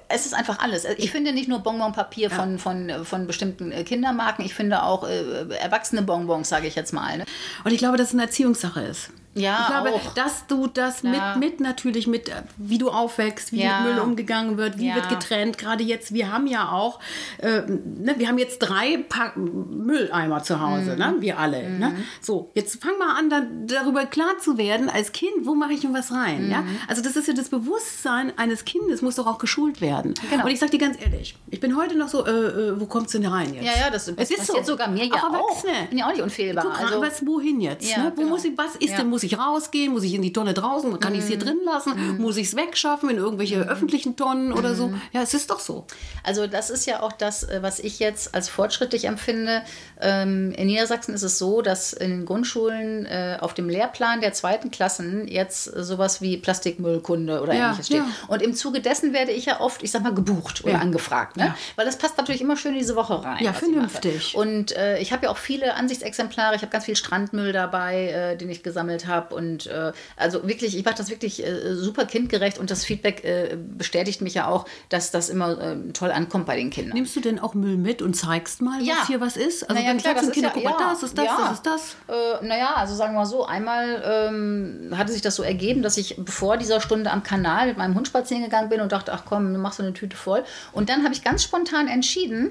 Es ist einfach alles. Ich finde nicht nur Bonbonpapier von, von, von bestimmten äh, Kindermarken, ich finde auch äh, erwachsene Bonbons, sage ich jetzt mal. Ne? Und ich glaube, dass es eine Erziehungssache ist. Ja, ich glaube, auch. dass du das Ja. mit, mit natürlich mit, wie du aufwächst, wie Ja. mit Müll umgegangen wird, wie Ja. wird getrennt. Gerade jetzt, wir haben ja auch, äh, ne, wir haben jetzt drei Pack Mülleimer zu Hause, Mhm. ne? wir alle. Ne? So, jetzt fang mal an, dann darüber klar zu werden, als Kind, wo mache ich denn was rein? Ja? Mhm. Also das ist ja das Bewusstsein eines Kindes, muss doch auch geschult werden. Genau. Und ich sag dir ganz ehrlich, ich bin heute noch so, äh, äh, wo kommst du denn rein jetzt? Ja, ja, das Es ist so. sogar mir ja Auch auch. Erwachsene. Bin ja auch nicht unfehlbar. Guck, also, was wohin jetzt? Ja, ne? Wo genau. muss ich, was ist Ja. denn? Muss ich ich rausgehen? Muss ich in die Tonne draußen? Kann ich es hier drin lassen? Muss ich es wegschaffen in irgendwelche öffentlichen Tonnen oder so? Ja, es ist doch so. Also das ist ja auch das, äh, was ich jetzt als fortschrittlich empfinde. Ähm, in Niedersachsen ist es so, dass in den Grundschulen äh, auf dem Lehrplan der zweiten Klassen jetzt sowas wie Plastikmüllkunde oder Ja, ähnliches steht. ja. Und im Zuge dessen werde ich ja oft, ich sag mal, gebucht oder Ja. angefragt. Ne? Weil das passt natürlich immer schön in diese Woche rein. Ja, ich vernünftig. Und äh, ich habe ja auch viele Ansichtsexemplare. Ich habe ganz viel Strandmüll dabei, äh, den ich gesammelt habe. Und äh, also wirklich, ich mache das wirklich äh, super kindgerecht. Und das Feedback äh, bestätigt mich ja auch, dass das immer äh, toll ankommt bei den Kindern. Nimmst du denn auch Müll mit und zeigst mal, Ja. was hier was ist? Also Naja, dann klar, sagst Kindern, ja- guck mal, ja, das ist das, ja. das ist das. Äh, naja, also sagen wir mal so, einmal ähm, hatte sich das so ergeben, dass ich bevor dieser Stunde am Kanal mit meinem Hund spazieren gegangen bin und dachte, ach komm, du machst so eine Tüte voll. Und dann habe ich ganz spontan entschieden,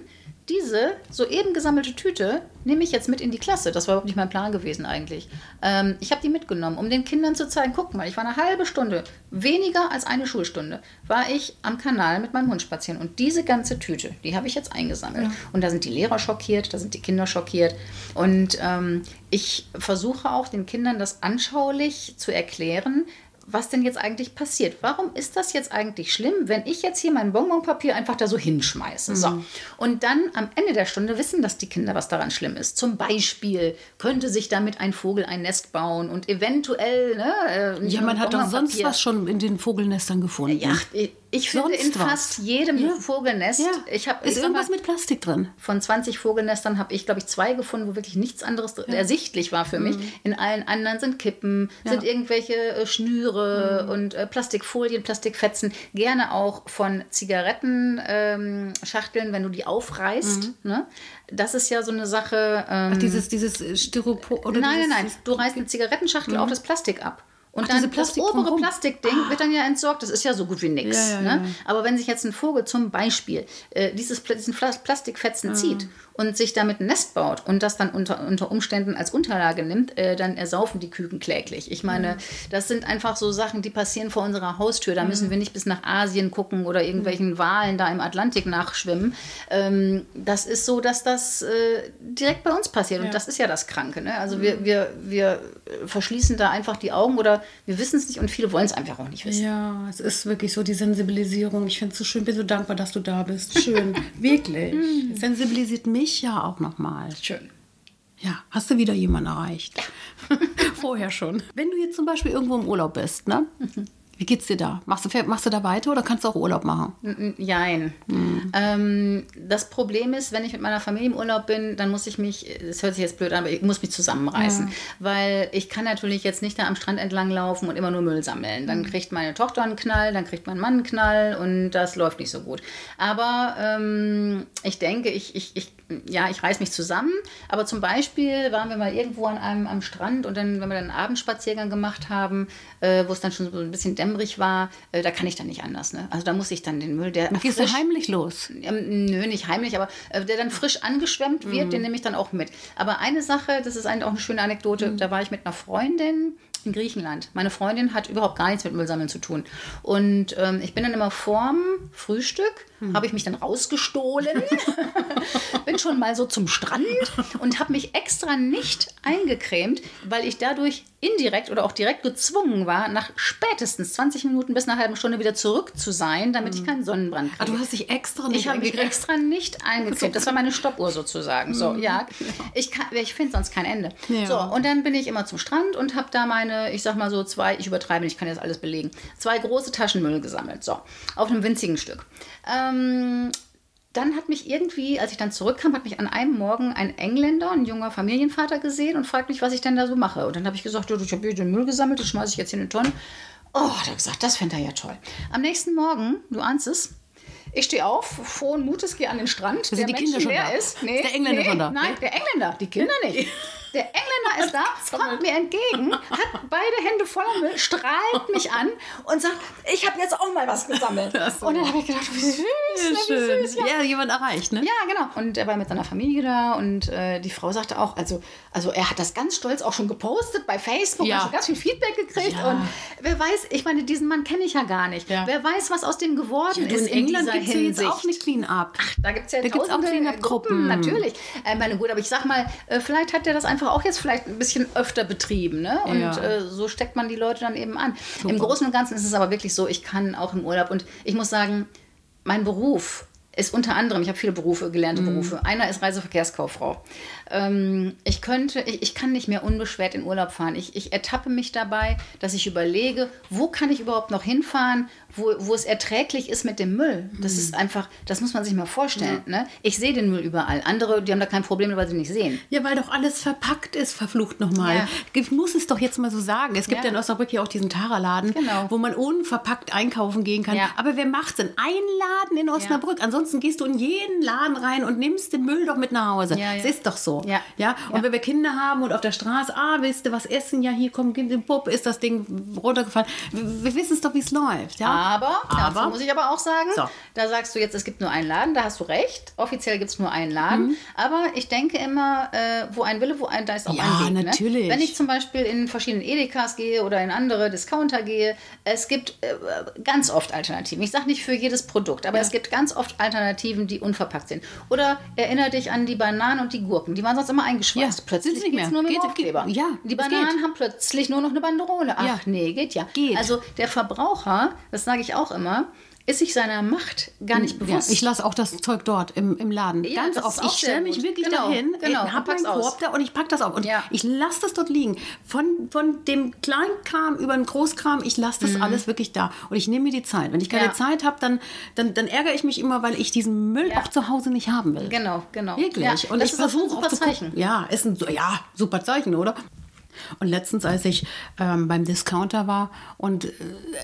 diese soeben gesammelte Tüte nehme ich jetzt mit in die Klasse. Das war überhaupt nicht mein Plan gewesen eigentlich. Ähm, ich habe die mitgenommen, um den Kindern zu zeigen, guck mal, ich war eine halbe Stunde, weniger als eine Schulstunde, war ich am Kanal mit meinem Hund spazieren. Und diese ganze Tüte, die habe ich jetzt eingesammelt. Und da sind die Lehrer schockiert, da sind die Kinder schockiert. Und ähm, ich versuche auch den Kindern das anschaulich zu erklären, was denn jetzt eigentlich passiert. Warum ist das jetzt eigentlich schlimm, wenn ich jetzt hier mein Bonbonpapier einfach da so hinschmeiße? So. Und dann am Ende der Stunde wissen das die Kinder, was daran schlimm ist. Zum Beispiel könnte sich damit ein Vogel ein Nest bauen und eventuell. Ne, äh, Ja, man hat doch sonst was schon in den Vogelnestern gefunden. Ja, ich, finde in was. fast jedem Ja. Vogelnest. Ja. Ich hab, ist ich irgendwas mal, mit Plastik drin? von 20 Vogelnestern habe ich, glaube ich, zwei gefunden, wo wirklich nichts anderes ersichtlich war für mich. In allen anderen sind Kippen, sind irgendwelche äh, Schnüre und äh, Plastikfolien, Plastikfetzen. Gerne auch von Zigarettenschachteln, ähm, wenn du die aufreißt. Ne? Das ist ja so eine Sache. Ähm, Ach, dieses, dieses Styropor oder nein, nein, nein. Du reißt eine Zigarettenschachtel auch das Plastik ab. Und Ach, dann das obere. Plastikding wird dann ja entsorgt. Das ist ja so gut wie nix. Ja, ja, ne? Aber wenn sich jetzt ein Vogel zum Beispiel äh, dieses, diesen Pla- Plastikfetzen zieht und sich damit ein Nest baut und das dann unter, unter Umständen als Unterlage nimmt, äh, dann ersaufen die Küken kläglich. Ich meine, das sind einfach so Sachen, die passieren vor unserer Haustür. Da müssen wir nicht bis nach Asien gucken oder irgendwelchen Walen da im Atlantik nachschwimmen. Ähm, das ist so, dass das äh, direkt bei uns passiert. Und das ist ja das Kranke. Ne? Also wir, wir, wir verschließen da einfach die Augen oder wir wissen es nicht und viele wollen es einfach auch nicht wissen. Ja, es ist wirklich so die Sensibilisierung. Ich finde es so schön, bin so dankbar, dass du da bist. Schön, wirklich. Es sensibilisiert mich ja auch nochmal. Schön. Ja, hast du wieder jemanden erreicht? Vorher schon. Wenn du jetzt zum Beispiel irgendwo im Urlaub bist, ne? Wie geht's dir da? Machst du, machst du da weiter oder kannst du auch Urlaub machen? N- Jein. Ähm, das Problem ist, wenn ich mit meiner Familie im Urlaub bin, dann muss ich mich, das hört sich jetzt blöd an, aber ich muss mich zusammenreißen. Weil ich kann natürlich jetzt nicht da am Strand entlang laufen und immer nur Müll sammeln. Dann kriegt meine Tochter einen Knall, dann kriegt mein Mann einen Knall und das läuft nicht so gut. Aber ähm, ich denke, ich, ich, ich, ja, ich reiß mich zusammen. Aber zum Beispiel waren wir mal irgendwo an einem am Strand und dann, wenn wir dann einen Abendspaziergang gemacht haben, äh, wo es dann schon so ein bisschen dämmerig war, äh, da kann ich dann nicht anders. Ne? Also da muss ich dann den Müll, der Gehst du heimlich los? ähm, nö, nicht heimlich, aber äh, der dann frisch angeschwemmt wird, den nehme ich dann auch mit. Aber eine Sache, das ist eigentlich auch eine schöne Anekdote, da war ich mit einer Freundin in Griechenland. Meine Freundin hat überhaupt gar nichts mit Müllsammeln zu tun. Und ähm, ich bin dann immer vorm Frühstück, habe ich mich dann rausgestohlen, bin schon mal so zum Strand und habe mich extra nicht eingecremt, weil ich dadurch indirekt oder auch direkt gezwungen war, nach spätestens 20 Minuten bis einer halben Stunde wieder zurück zu sein, damit ich keinen Sonnenbrand kriege. Ah, du hast dich extra nicht Ich habe mich extra nicht eingecremt. Das war meine Stoppuhr sozusagen. So, ja. Ich, kann- ich finde sonst kein Ende. Ja. So, und dann bin ich immer zum Strand und habe da meine, ich sag mal so zwei, ich übertreibe nicht, ich kann jetzt alles belegen, zwei große Taschen Müll gesammelt. So, auf einem winzigen Stück. Ähm, dann hat mich irgendwie, als ich dann zurückkam, hat mich an einem Morgen ein Engländer, ein junger Familienvater gesehen und fragt mich, was ich denn da so mache. Und dann habe ich gesagt, ich habe hier den Müll gesammelt, das schmeiße ich jetzt in eine Tonne. Oh, hat er gesagt, das fände er ja toll. Am nächsten Morgen, du ahnst es, ich stehe auf, frohen Mutes, gehe an den Strand. sind die Kinder schon menschenleer da? ist. Ist der Engländer nee, schon da? Nein, Nee? der Engländer, die Kinder nicht. Der Engländer ist da, kommt mir entgegen, hat beide Hände voller Müll, strahlt mich an und sagt, ich habe jetzt auch mal was gesammelt. Und dann habe ich gedacht, wie süß, ne, wie süß. Ja. Ja, jemand erreicht, ne? Ja, genau. Und er war mit seiner Familie da und äh, die Frau sagte auch, also, also er hat das ganz stolz auch schon gepostet bei Facebook, Ja. hat schon ganz viel Feedback gekriegt. Ja. Und wer weiß, ich meine, diesen Mann kenne ich ja gar nicht. Wer weiß, was aus dem geworden ist in England gibt es auch eine Clean-Up. Da gibt es ja Da gibt's auch tausende Clean-up-Gruppen. Natürlich. Äh, meine gut, aber ich sag mal, äh, vielleicht hat er das einfach einfach auch jetzt vielleicht ein bisschen öfter betrieben. Ne? Und ja. äh, so steckt man die Leute dann eben an. Super. Im Großen und Ganzen ist es aber wirklich so, ich kann auch im Urlaub und ich muss sagen, mein Beruf ist unter anderem, ich habe viele Berufe, gelernte mhm. Berufe. Einer ist Reiseverkehrskauffrau. Ähm, ich könnte, ich, ich kann nicht mehr unbeschwert in Urlaub fahren. Ich, ich ertappe mich dabei, dass ich überlege, wo kann ich überhaupt noch hinfahren, wo, wo es erträglich ist mit dem Müll. Das mhm. ist einfach, das muss man sich mal vorstellen. Ja. Ne? Ich sehe den Müll überall. Andere, die haben da kein Problem, weil sie nicht sehen. Ja, weil doch alles verpackt ist, verflucht nochmal. Ja. Ich muss es doch jetzt mal so sagen. Es gibt ja, ja in Osnabrück hier auch diesen Tara-Laden, genau. wo man unverpackt einkaufen gehen kann. Ja. Aber wer macht denn? Ein Laden in Osnabrück. Ansonsten gehst du in jeden Laden rein und nimmst den Müll doch mit nach Hause. Ja, Das ist doch so. Ja. ja? Und wenn wir Kinder haben und auf der Straße, ah, willst du was essen? Ja, hier, komm, gib den Puppe, ist das Ding runtergefallen. Wir, wir wissen es doch, wie es läuft. Ja? Aber, aber muss ich aber auch sagen, so. da sagst du jetzt, es gibt nur einen Laden, da hast du recht. Offiziell gibt es nur einen Laden. Mhm. Aber ich denke immer, äh, wo ein Wille, wo ein, da ist auch ja, ein Weg. Ne? natürlich. Ne? Wenn ich zum Beispiel in verschiedenen Edekas gehe oder in andere Discounter gehe, es gibt äh, ganz oft Alternativen. Ich sage nicht für jedes Produkt, aber ja. es gibt ganz oft Alternativen, die unverpackt sind. Oder erinnere dich an die Bananen und die Gurken. Die waren sonst immer eingeschweißt. Ja, plötzlich geht es nur mit geht, Aufkleber. Geht, ja, die Bananen haben plötzlich nur noch eine Banderole. Ach ja. nee, geht ja. Geht. Also der Verbraucher, das sage ich auch immer, ist sich seiner Macht gar nicht bewusst. Ja, ich lasse auch das Zeug dort im, im Laden. Ja, Ganz oft. Ich stelle mich wirklich genau, dahin, genau, habe meinen Korb da und ich packe das auf. Und ja. ich lasse das dort liegen. Von, von dem Kleinkram über den Großkram, ich lasse das mhm. alles wirklich da. Und ich nehme mir die Zeit. Wenn ich keine. Zeit habe, dann, dann, dann ärgere ich mich immer, weil ich diesen Müll auch zu Hause nicht haben will. Genau, genau. Wirklich. und das ich versuche auch zu. Gucken. Ja, ist ein ja, super Zeichen, oder? Und letztens, als ich ähm, beim Discounter war und äh,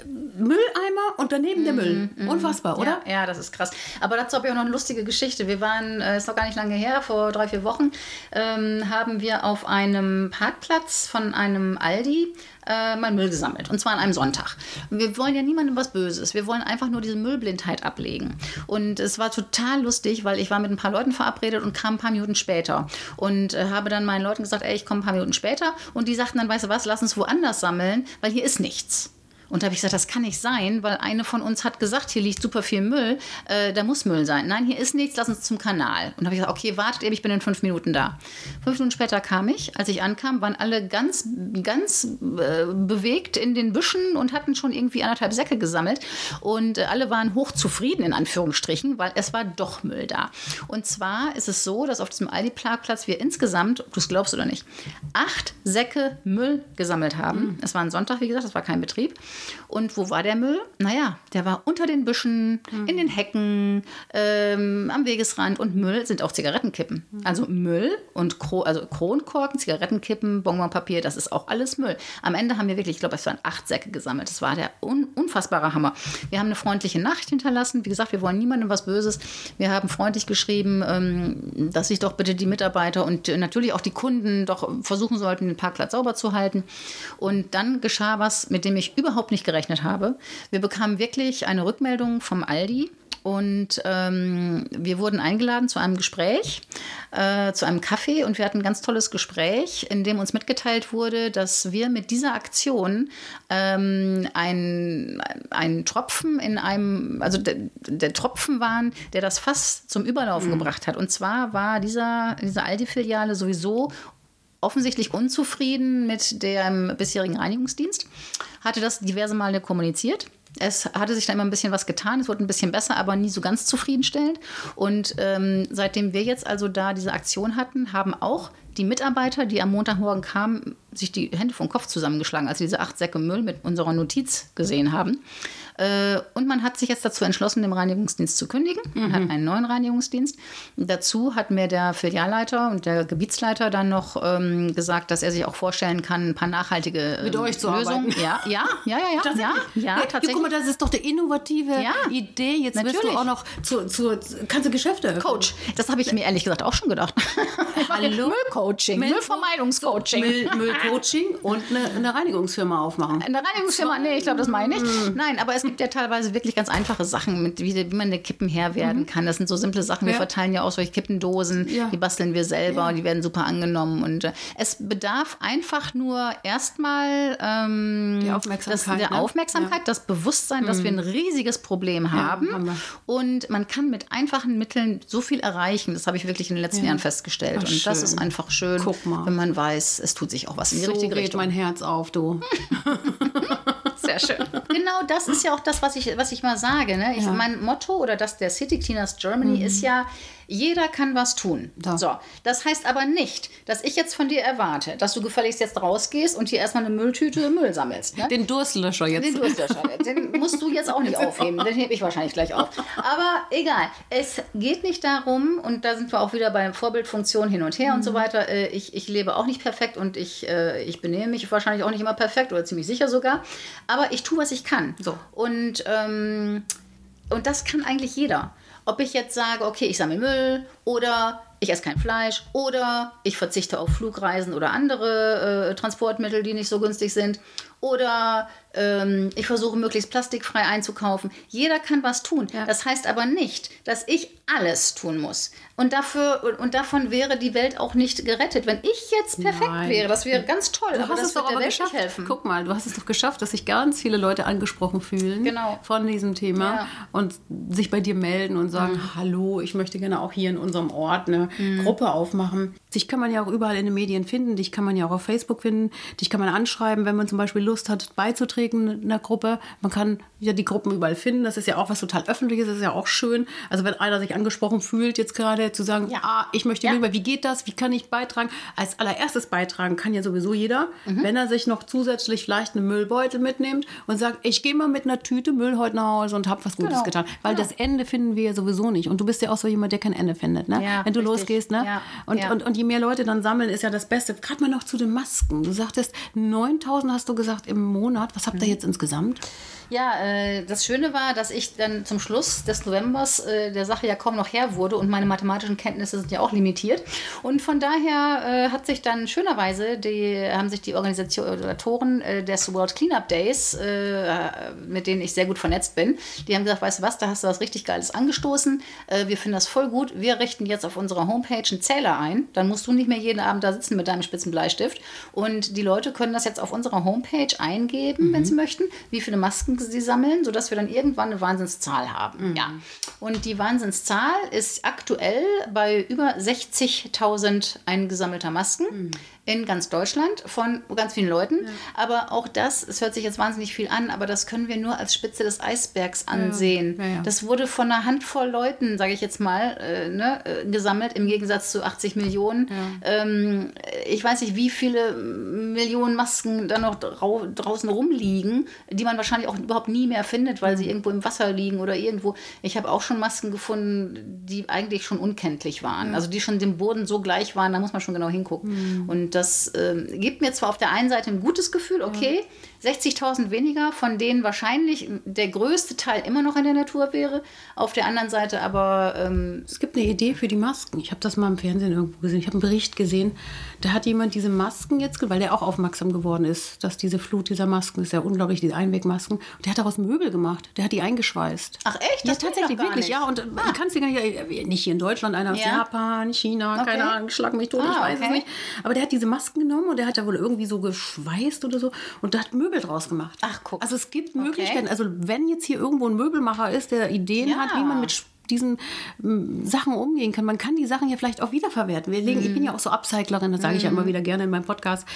Mülleimer und daneben mm, der Müll. Mm, Unfassbar, oder? Ja, ja, das ist krass. Aber dazu habe ich auch noch eine lustige Geschichte. Wir waren, äh, ist noch gar nicht lange her, vor drei, vier Wochen, ähm, haben wir auf einem Parkplatz von einem Aldi äh, mein Müll gesammelt. Und zwar an einem Sonntag. Wir wollen ja niemandem was Böses. Wir wollen einfach nur diese Müllblindheit ablegen. Und es war total lustig, weil ich war mit ein paar Leuten verabredet und kam ein paar Minuten später. Und äh, habe dann meinen Leuten gesagt, ey, ich komme ein paar Minuten später. Und die sagten dann, weißt du was, lass uns woanders sammeln, weil hier ist nichts. Und da habe ich gesagt, das kann nicht sein, weil eine von uns hat gesagt, hier liegt super viel Müll, äh, da muss Müll sein. Nein, hier ist nichts, lass uns zum Kanal. Und da habe ich gesagt, okay, wartet eben, ich bin in fünf Minuten da. Fünf Minuten später kam ich. Als ich ankam, waren alle ganz, ganz äh, bewegt in den Büschen und hatten schon irgendwie anderthalb Säcke gesammelt. Und äh, alle waren hochzufrieden, in Anführungsstrichen, weil es war doch Müll da. Und zwar ist es so, dass auf diesem Aldi-Parkplatz wir insgesamt, ob du es glaubst oder nicht, acht Säcke Müll gesammelt haben. Mhm. Es war ein Sonntag, wie gesagt, es war kein Betrieb. Und wo war der Müll? Naja, der war unter den Büschen, mhm. in den Hecken, ähm, am Wegesrand. Und Müll sind auch Zigarettenkippen. Mhm. Also Müll und Kro also Kronkorken, Zigarettenkippen, Bonbonpapier, das ist auch alles Müll. Am Ende haben wir wirklich, ich glaube, es waren acht Säcke gesammelt. Das war der un unfassbare Hammer. Wir haben eine freundliche Nacht hinterlassen. Wie gesagt, wir wollen niemandem was Böses. Wir haben freundlich geschrieben, ähm, dass sich doch bitte die Mitarbeiter und natürlich auch die Kunden doch versuchen sollten, den Parkplatz sauber zu halten. Und dann geschah was, mit dem ich überhaupt nicht gerechnet habe. Wir bekamen wirklich eine Rückmeldung vom Aldi. Und ähm, wir wurden eingeladen zu einem Gespräch, äh, zu einem Kaffee. Und wir hatten ein ganz tolles Gespräch, in dem uns mitgeteilt wurde, dass wir mit dieser Aktion ähm, ein, Tropfen in einem, also der, der, Tropfen waren, der das Fass zum Überlaufen mhm. gebracht hat. Und zwar war dieser, diese Aldi-Filiale sowieso offensichtlich unzufrieden mit dem bisherigen Reinigungsdienst, hatte das diverse Male kommuniziert. Es hatte sich da immer ein bisschen was getan, es wurde ein bisschen besser, aber nie so ganz zufriedenstellend. Und ähm, seitdem wir jetzt also da diese Aktion hatten, haben auch die Mitarbeiter, die am Montagmorgen kamen, sich die Hände vom Kopf zusammengeschlagen, als sie diese acht Säcke Müll mit unserer Notiz gesehen haben. Äh, und man hat sich jetzt dazu entschlossen, dem Reinigungsdienst zu kündigen. Man mhm. hat einen neuen Reinigungsdienst. Dazu hat mir der Filialleiter und der Gebietsleiter dann noch ähm, gesagt, dass er sich auch vorstellen kann, ein paar nachhaltige Mit euch zu Lösungen. Arbeiten. Ja, ja, ja, ja, ja. ja, ja, tatsächlich. Ja, guck mal, das ist doch eine innovative ja, Idee. Jetzt natürlich. wirst du auch noch zu, zu, kannst du Geschäfte öffnen. Coach. Das habe ich mir ehrlich gesagt auch schon gedacht. Hallo? Müllcoaching, Müll Müllvermeidungscoaching. Müll, Müllcoaching und eine, eine, Reinigungsfirma aufmachen. Eine Reinigungsfirma, nee, ich glaube, das meine ich. Mhm. Nein, aber es es gibt ja teilweise wirklich ganz einfache Sachen, mit, wie, wie man eine Kippen her werden mhm. kann. Das sind so simple Sachen. Wir ja. verteilen ja auch solche Kippendosen, ja. die basteln wir selber, ja. die werden super angenommen. Und äh, es bedarf einfach nur erstmal ähm, die Aufmerksamkeit, das, der ne? Aufmerksamkeit das Bewusstsein, dass mhm. wir ein riesiges Problem haben. haben und man kann mit einfachen Mitteln so viel erreichen. Das habe ich wirklich in den letzten Jahren festgestellt. Ach, und schön. das ist einfach schön, wenn man weiß, es tut sich auch was in die so richtige Richtung. mein Herz auf, du. Sehr schön. Genau das ist ja auch das, was ich, was ich mal sage. Ne? Ich, ja. Mein Motto oder das der City Cleaners Germany mhm. ist ja, jeder kann was tun. Da. So, das heißt aber nicht, dass ich jetzt von dir erwarte, dass du gefälligst jetzt rausgehst und hier erstmal eine Mülltüte Müll sammelst. Ne? Den Durstlöscher jetzt. Den Durstlöscher. Den musst du jetzt auch nicht aufheben. Den hebe ich wahrscheinlich gleich auf. Aber egal. Es geht nicht darum, und da sind wir auch wieder bei Vorbildfunktion hin und her mhm. und so mhm. weiter. Äh, ich, ich lebe auch nicht perfekt und ich, äh, ich benehme mich wahrscheinlich auch nicht immer perfekt oder ziemlich sicher sogar. Aber ich tue, was ich kann. So. Und, ähm, und das kann eigentlich jeder. Ob ich jetzt sage, okay, ich sammle Müll oder ich esse kein Fleisch oder ich verzichte auf Flugreisen oder andere äh, Transportmittel, die nicht so günstig sind oder ich versuche möglichst plastikfrei einzukaufen. Jeder kann was tun. Ja. Das heißt aber nicht, dass ich alles tun muss. Und, dafür, und davon wäre die Welt auch nicht gerettet. Wenn ich jetzt perfekt Nein. wäre, das wäre ganz toll. Du aber hast es doch aber geschafft. Helfen. Guck mal, du hast es doch geschafft, dass sich ganz viele Leute angesprochen fühlen genau. von diesem Thema ja. und sich bei dir melden und sagen, mhm. hallo, ich möchte gerne auch hier in unserem Ort eine mhm. Gruppe aufmachen. Dich kann man ja auch überall in den Medien finden, dich kann man ja auch auf Facebook finden, dich kann man anschreiben, wenn man zum Beispiel Lust hat, beizutreten in einer Gruppe. Man kann ja die Gruppen überall finden. Das ist ja auch was total Öffentliches, das ist ja auch schön. Also wenn einer sich angesprochen fühlt, jetzt gerade zu sagen, ja, ah, ich möchte ja. wie geht das, wie kann ich beitragen? Als allererstes beitragen kann ja sowieso jeder, mhm. wenn er sich noch zusätzlich vielleicht einen Müllbeutel mitnimmt und sagt, ich gehe mal mit einer Tüte Müll heute nach Hause und habe was Gutes genau. getan. Weil genau. das Ende finden wir ja sowieso nicht. Und du bist ja auch so jemand, der kein Ende findet, ne? Ja, wenn du richtig. losgehst, ne? Ja. Und, und, und je mehr Leute dann sammeln, ist ja das Beste. Gerade mal noch zu den Masken. Du sagtest, 9000 hast du gesagt im Monat. Was habt ihr mhm. jetzt insgesamt? Ja, äh, das Schöne war, dass ich dann zum Schluss des Novembers äh, der Sache ja kaum noch her wurde und meine mathematischen Kenntnisse sind ja auch limitiert. Und von daher äh, hat sich dann schönerweise, die, haben sich die Organisatoren äh, des World Cleanup Days, äh, mit denen ich sehr gut vernetzt bin, die haben gesagt, weißt du was, da hast du was richtig Geiles angestoßen. Äh, wir finden das voll gut. Wir richten jetzt auf unserer Homepage einen Zähler ein. Dann musst du nicht mehr jeden Abend da sitzen mit deinem spitzen Bleistift. Und die Leute können das jetzt auf unserer Homepage eingeben, mhm. wenn sie möchten, wie viele Masken sie sammeln, sodass wir dann irgendwann eine Wahnsinnszahl haben. Mhm. Ja. Und die Wahnsinnszahl ist aktuell bei über 60.000 eingesammelter Masken. In ganz Deutschland von ganz vielen Leuten. Ja. Aber auch das, es hört sich jetzt wahnsinnig viel an, aber das können wir nur als Spitze des Eisbergs ansehen. Ja. Ja, das wurde von einer Handvoll Leuten, sage ich jetzt mal, äh, ne, äh, gesammelt, im Gegensatz zu 80 Millionen. Ähm, ich weiß nicht, wie viele Millionen Masken da noch drau draußen rumliegen, die man wahrscheinlich auch überhaupt nie mehr findet, weil sie irgendwo im Wasser liegen oder irgendwo. Ich habe auch schon Masken gefunden, die eigentlich schon unkenntlich waren. Also die schon dem Boden so gleich waren, da muss man schon genau hingucken. Mhm. Und das äh, gibt mir zwar auf der einen Seite ein gutes Gefühl, okay, ja. 60.000 weniger, von denen wahrscheinlich der größte Teil immer noch in der Natur wäre. Auf der anderen Seite aber. Ähm es gibt eine Idee für die Masken. Ich habe das mal im Fernsehen irgendwo gesehen. Ich habe einen Bericht gesehen. Da hat jemand diese Masken jetzt, weil der auch aufmerksam geworden ist, dass diese Flut dieser Masken ist ja unglaublich, diese Einwegmasken. Und der hat daraus Möbel gemacht. Der hat die eingeschweißt. Ach echt? Das ja, tatsächlich, wirklich. Nicht. Ja, und äh, ah. ich kann es dir gar nicht, nicht hier in Deutschland, einer aus ja. Japan, China, okay. keine Ahnung, schlag mich tot, ah, ich weiß okay. es nicht. Aber der hat diese Masken genommen und der hat da wohl irgendwie so geschweißt oder so und da hat Möbel draus gemacht. Ach, guck. Also es gibt Möglichkeiten. Okay. Also wenn jetzt hier irgendwo ein Möbelmacher ist, der Ideen ja. hat, wie man mit diesen m, Sachen umgehen kann. Man kann die Sachen ja vielleicht auch wiederverwerten. Wir legen, mhm. Ich bin ja auch so Upcyclerin, das sage ich ja immer mhm. wieder gerne in meinem Podcast,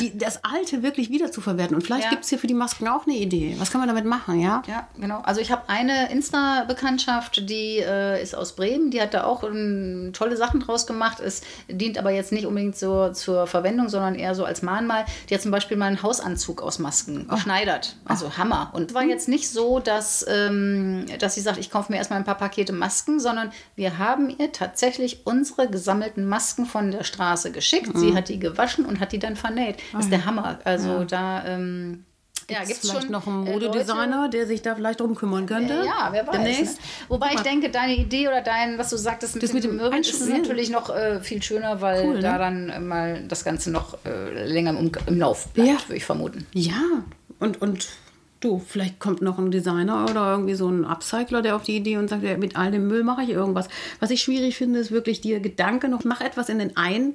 die, das Alte wirklich wiederzuverwerten. Und vielleicht ja. gibt es hier für die Masken auch eine Idee. Was kann man damit machen, ja? Ja, genau. Also ich habe eine Insta-Bekanntschaft, die äh, ist aus Bremen, die hat da auch ähm, tolle Sachen draus gemacht. Es dient aber jetzt nicht unbedingt so zur Verwendung, sondern eher so als Mahnmal. Die hat zum Beispiel mal einen Hausanzug aus Masken geschneidert. Also oh. Hammer. Und war hm. jetzt nicht so, dass, ähm, dass sie sagt, ich kaufe mir erstmal ein paar Pakete gekleidete Masken, sondern wir haben ihr tatsächlich unsere gesammelten Masken von der Straße geschickt. Mhm. Sie hat die gewaschen und hat die dann vernäht. Das ist der Hammer. Also ja. da. Ähm, ja, gibt es vielleicht noch einen äh, Modedesigner, der sich da vielleicht drum kümmern könnte? Ja, wer weiß. Ne? Wobei ich denke, deine Idee oder dein, was du sagtest mit, das mit dem Möbel, ist natürlich noch äh, viel schöner, weil cool, ne? da dann mal das Ganze noch äh, länger im, im Lauf bleibt, ja. würde ich vermuten. Ja, und, und du, vielleicht kommt noch ein Designer oder irgendwie so ein Upcycler, der auf die Idee und sagt, ja, mit all dem Müll mache ich irgendwas. Was ich schwierig finde, ist wirklich der Gedanke noch, mach etwas in den einen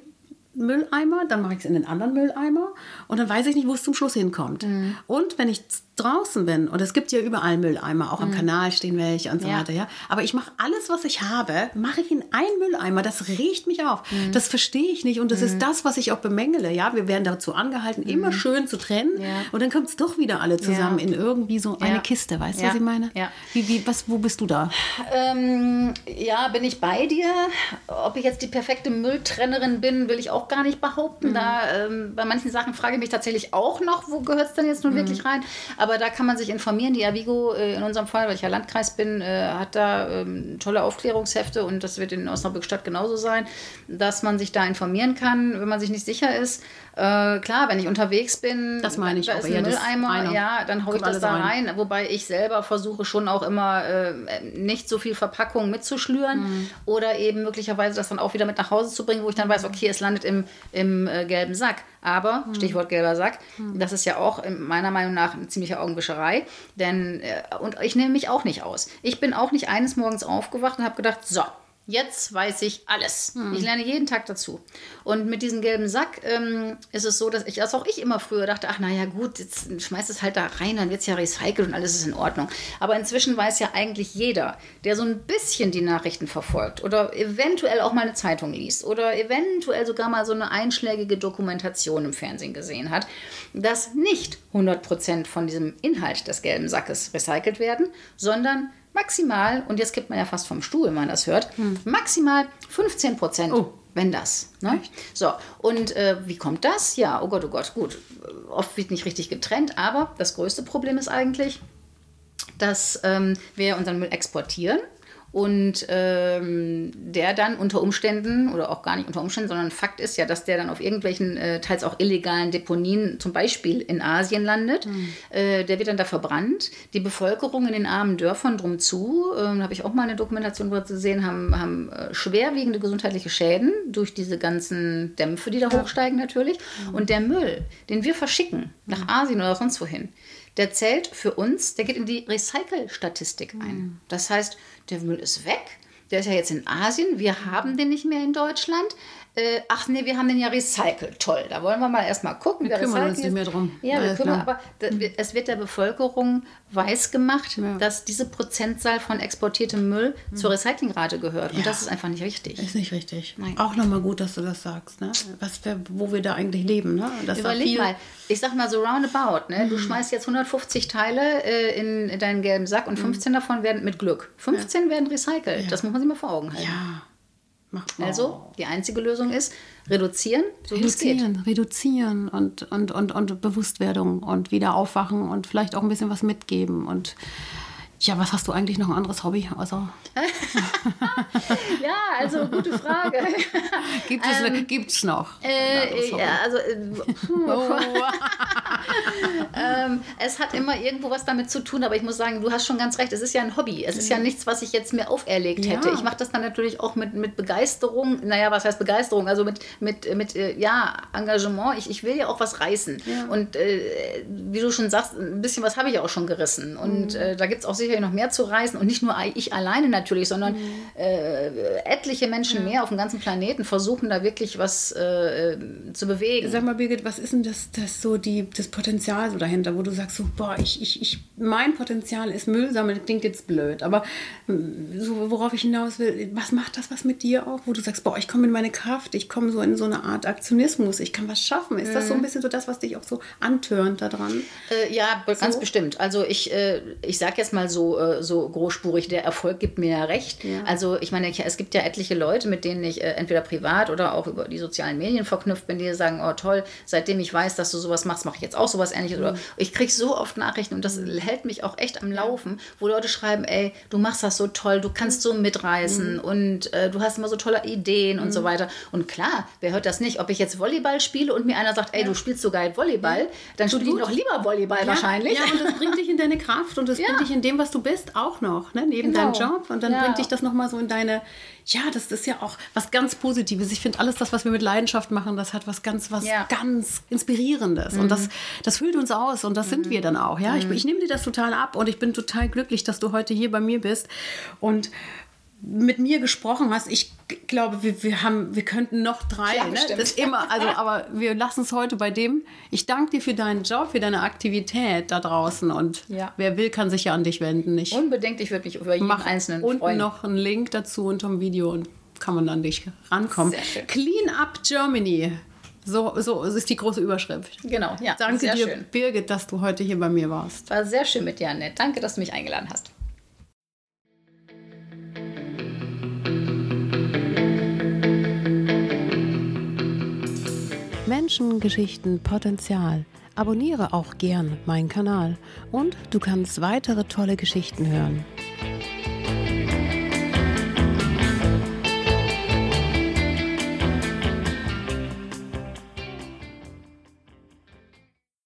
Mülleimer, dann mache ich es in den anderen Mülleimer und dann weiß ich nicht, wo es zum Schluss hinkommt. Mhm. Und wenn ich draußen bin, und es gibt ja überall Mülleimer, auch am mhm. Kanal stehen welche und so ja. weiter, ja. Aber ich mache alles, was ich habe, mache ich in einen Mülleimer. Das riecht mich auf. Mhm. Das verstehe ich nicht. Und das mhm. ist das, was ich auch bemängele. Ja, wir werden dazu angehalten, immer mhm. schön zu trennen. Ja. Und dann kommt es doch wieder alle zusammen ja. in irgendwie so eine Kiste. Weißt du, was ich meine? Ja. Wie, wie, was, wo bist du da? Ähm, ja, bin ich bei dir. Ob ich jetzt die perfekte Mülltrennerin bin, will ich auch gar nicht behaupten. Mhm. Da, ähm, bei manchen Sachen frage ich mich tatsächlich auch noch, wo gehört es denn jetzt nun wirklich rein? Aber aber da kann man sich informieren. Die Avigo äh, in unserem Fall, weil ich ja Landkreis bin, äh, hat da ähm, tolle Aufklärungshefte und das wird in Osnabrück Stadt genauso sein, dass man sich da informieren kann, wenn man sich nicht sicher ist. Äh, klar, wenn ich unterwegs bin, das meine ich da auch, ist ein Mülleimer, ja, dann haue ich das da rein. rein. Wobei ich selber versuche schon auch immer äh, nicht so viel Verpackung mitzuschlüren mhm. oder eben möglicherweise das dann auch wieder mit nach Hause zu bringen, wo ich dann weiß, okay, es landet im, im äh, gelben Sack. Aber, mhm. Stichwort gelber Sack, mhm. das ist ja auch meiner Meinung nach eine ziemliche Augenwischerei. Denn, äh, und ich nehme mich auch nicht aus. Ich bin auch nicht eines Morgens aufgewacht und habe gedacht, so, Jetzt weiß ich alles. Hm. Ich lerne jeden Tag dazu. Und mit diesem gelben Sack ähm, ist es so, dass ich, dass auch ich immer früher dachte, ach naja gut, jetzt schmeißt es halt da rein, dann wird es ja recycelt und alles ist in Ordnung. Aber inzwischen weiß ja eigentlich jeder, der so ein bisschen die Nachrichten verfolgt oder eventuell auch mal eine Zeitung liest oder eventuell sogar mal so eine einschlägige Dokumentation im Fernsehen gesehen hat, dass nicht 100% von diesem Inhalt des gelben Sackes recycelt werden, sondern maximal, und jetzt gibt man ja fast vom Stuhl, wenn man das hört, hm. maximal 15 Prozent. Oh. Wenn das. Ne? So, und äh, wie kommt das? Ja, oh Gott, oh Gott, gut. Oft wird nicht richtig getrennt, aber das größte Problem ist eigentlich, dass ähm, wir unseren Müll exportieren und ähm, der dann unter Umständen, oder auch gar nicht unter Umständen, sondern Fakt ist ja, dass der dann auf irgendwelchen, äh, teils auch illegalen Deponien, zum Beispiel in Asien landet. Mhm. Äh, der wird dann da verbrannt. Die Bevölkerung in den armen Dörfern drum zu, äh, habe ich auch mal eine Dokumentation gesehen, haben, haben äh, schwerwiegende gesundheitliche Schäden durch diese ganzen Dämpfe, die da ja. hochsteigen natürlich. Mhm. Und der Müll, den wir verschicken nach mhm. Asien oder sonst wohin, der zählt für uns, der geht in die Recycle-Statistik ein. Mhm. Das heißt, der Müll ist weg. Der ist ja jetzt in Asien. Wir haben den nicht mehr in Deutschland äh, ach nee, wir haben den ja recycelt. Toll, da wollen wir mal erstmal gucken. Wir kümmern uns nicht mehr drum. Ja, wir kümmern, aber es wird der Bevölkerung weiß gemacht, ja. dass diese Prozentzahl von exportiertem Müll mhm. zur Recyclingrate gehört. Und ja. das ist einfach nicht richtig. Ist nicht richtig. Nein. Auch nochmal gut, dass du das sagst. Ne? Was, wo wir da eigentlich leben. Ne? Das Überleg mal, ich sag mal so roundabout. Ne? Mhm. Du schmeißt jetzt 150 Teile äh, in, in, deinen gelben Sack und 15 mhm. davon werden mit Glück. 15 ja. werden recycelt. Das muss man sich mal vor Augen halten. Ja. Also die einzige Lösung ist reduzieren, so reduzieren, reduzieren und, und, und, und Bewusstwerdung und wieder aufwachen und vielleicht auch ein bisschen was mitgeben und ja, was hast du eigentlich noch ein anderes Hobby außer? ja, also gute Frage. Gibt es ähm, gibt's noch? Äh, ja, also äh, oh. ähm, es hat immer irgendwo was damit zu tun, aber ich muss sagen, du hast schon ganz recht. Es ist ja ein Hobby. Es ist ja nichts, was ich jetzt mir auferlegt hätte. Ja. Ich mache das dann natürlich auch mit, mit Begeisterung. Naja, was heißt Begeisterung? Also mit, mit, mit äh, ja, Engagement. Ich, ich will ja auch was reißen. Ja. Und äh, wie du schon sagst, ein bisschen was habe ich auch schon gerissen. Und mhm. Äh, da gibt es auch sicher sicherlich noch mehr zu reisen und nicht nur ich alleine natürlich, sondern mhm. äh, etliche Menschen ja. mehr auf dem ganzen Planeten versuchen da wirklich was äh, zu bewegen. Sag mal, Birgit, was ist denn das, das so die, das Potenzial so dahinter, wo du sagst so, boah, ich, ich, ich mein Potenzial ist Müll sammeln, klingt jetzt blöd, aber hm, so, worauf ich hinaus will, was macht das was mit dir auch, wo du sagst, boah, ich komme in meine Kraft, ich komme so in so eine Art Aktionismus, ich kann was schaffen. Ist mhm. das so ein mhm. bisschen so das, was dich auch so antörnt daran? Äh, ja, ganz so? bestimmt. Also ich, äh, ich sag jetzt mal so, so, äh, so großspurig. Der Erfolg gibt mir ja recht. Ja. Also ich meine, es gibt ja etliche Leute, mit denen ich äh, entweder privat oder auch über die sozialen Medien verknüpft bin, die sagen, oh toll, seitdem ich weiß, dass du sowas machst, mache ich jetzt auch sowas ähnliches. Mhm. Oder ich kriege so oft Nachrichten und das mhm. hält mich auch echt am Laufen, wo Leute schreiben, ey, du machst das so toll, du kannst so mitreißen mhm. und äh, du hast immer so tolle Ideen und so mhm. weiter. Und klar, wer hört das nicht? Ob ich jetzt Volleyball spiele und mir einer sagt, ey, ja. du spielst so geil Volleyball, dann spiele ich noch lieber Volleyball ja. wahrscheinlich. Ja, und das bringt dich in deine Kraft und das bringt dich in dem, was du bist, auch noch, ne? neben genau. deinem Job. Und dann ja. bringt dich das nochmal so in deine, ja, das ist ja auch was ganz Positives. Ich finde alles das, was wir mit Leidenschaft machen, das hat was ganz, was ja. ganz Inspirierendes. Mhm. Und das, das füllt uns aus und das mhm. sind wir dann auch. Ja, ich, mhm. ich nehme dir das total ab und ich bin total glücklich, dass du heute hier bei mir bist und mit mir gesprochen hast. Ich glaube, wir, wir haben, wir könnten noch drei. Ja, ne? Das immer, also, aber wir lassen es heute bei dem. Ich danke dir für deinen Job, für deine Aktivität da draußen und ja. wer will, kann sich ja an dich wenden. Ich Unbedingt, ich würde mich über jeden einzelnen unten freuen. noch einen Link dazu unter dem Video und kann man an dich rankommen. Clean Up Germany. So, so ist die große Überschrift. Genau, ja. Danke dir, schön. Birgit, dass du heute hier bei mir warst. War sehr schön mit dir, Annette. Danke, dass du mich eingeladen hast. Menschen, Geschichten, Potenzial. Abonniere auch gern meinen Kanal und du kannst weitere tolle Geschichten hören.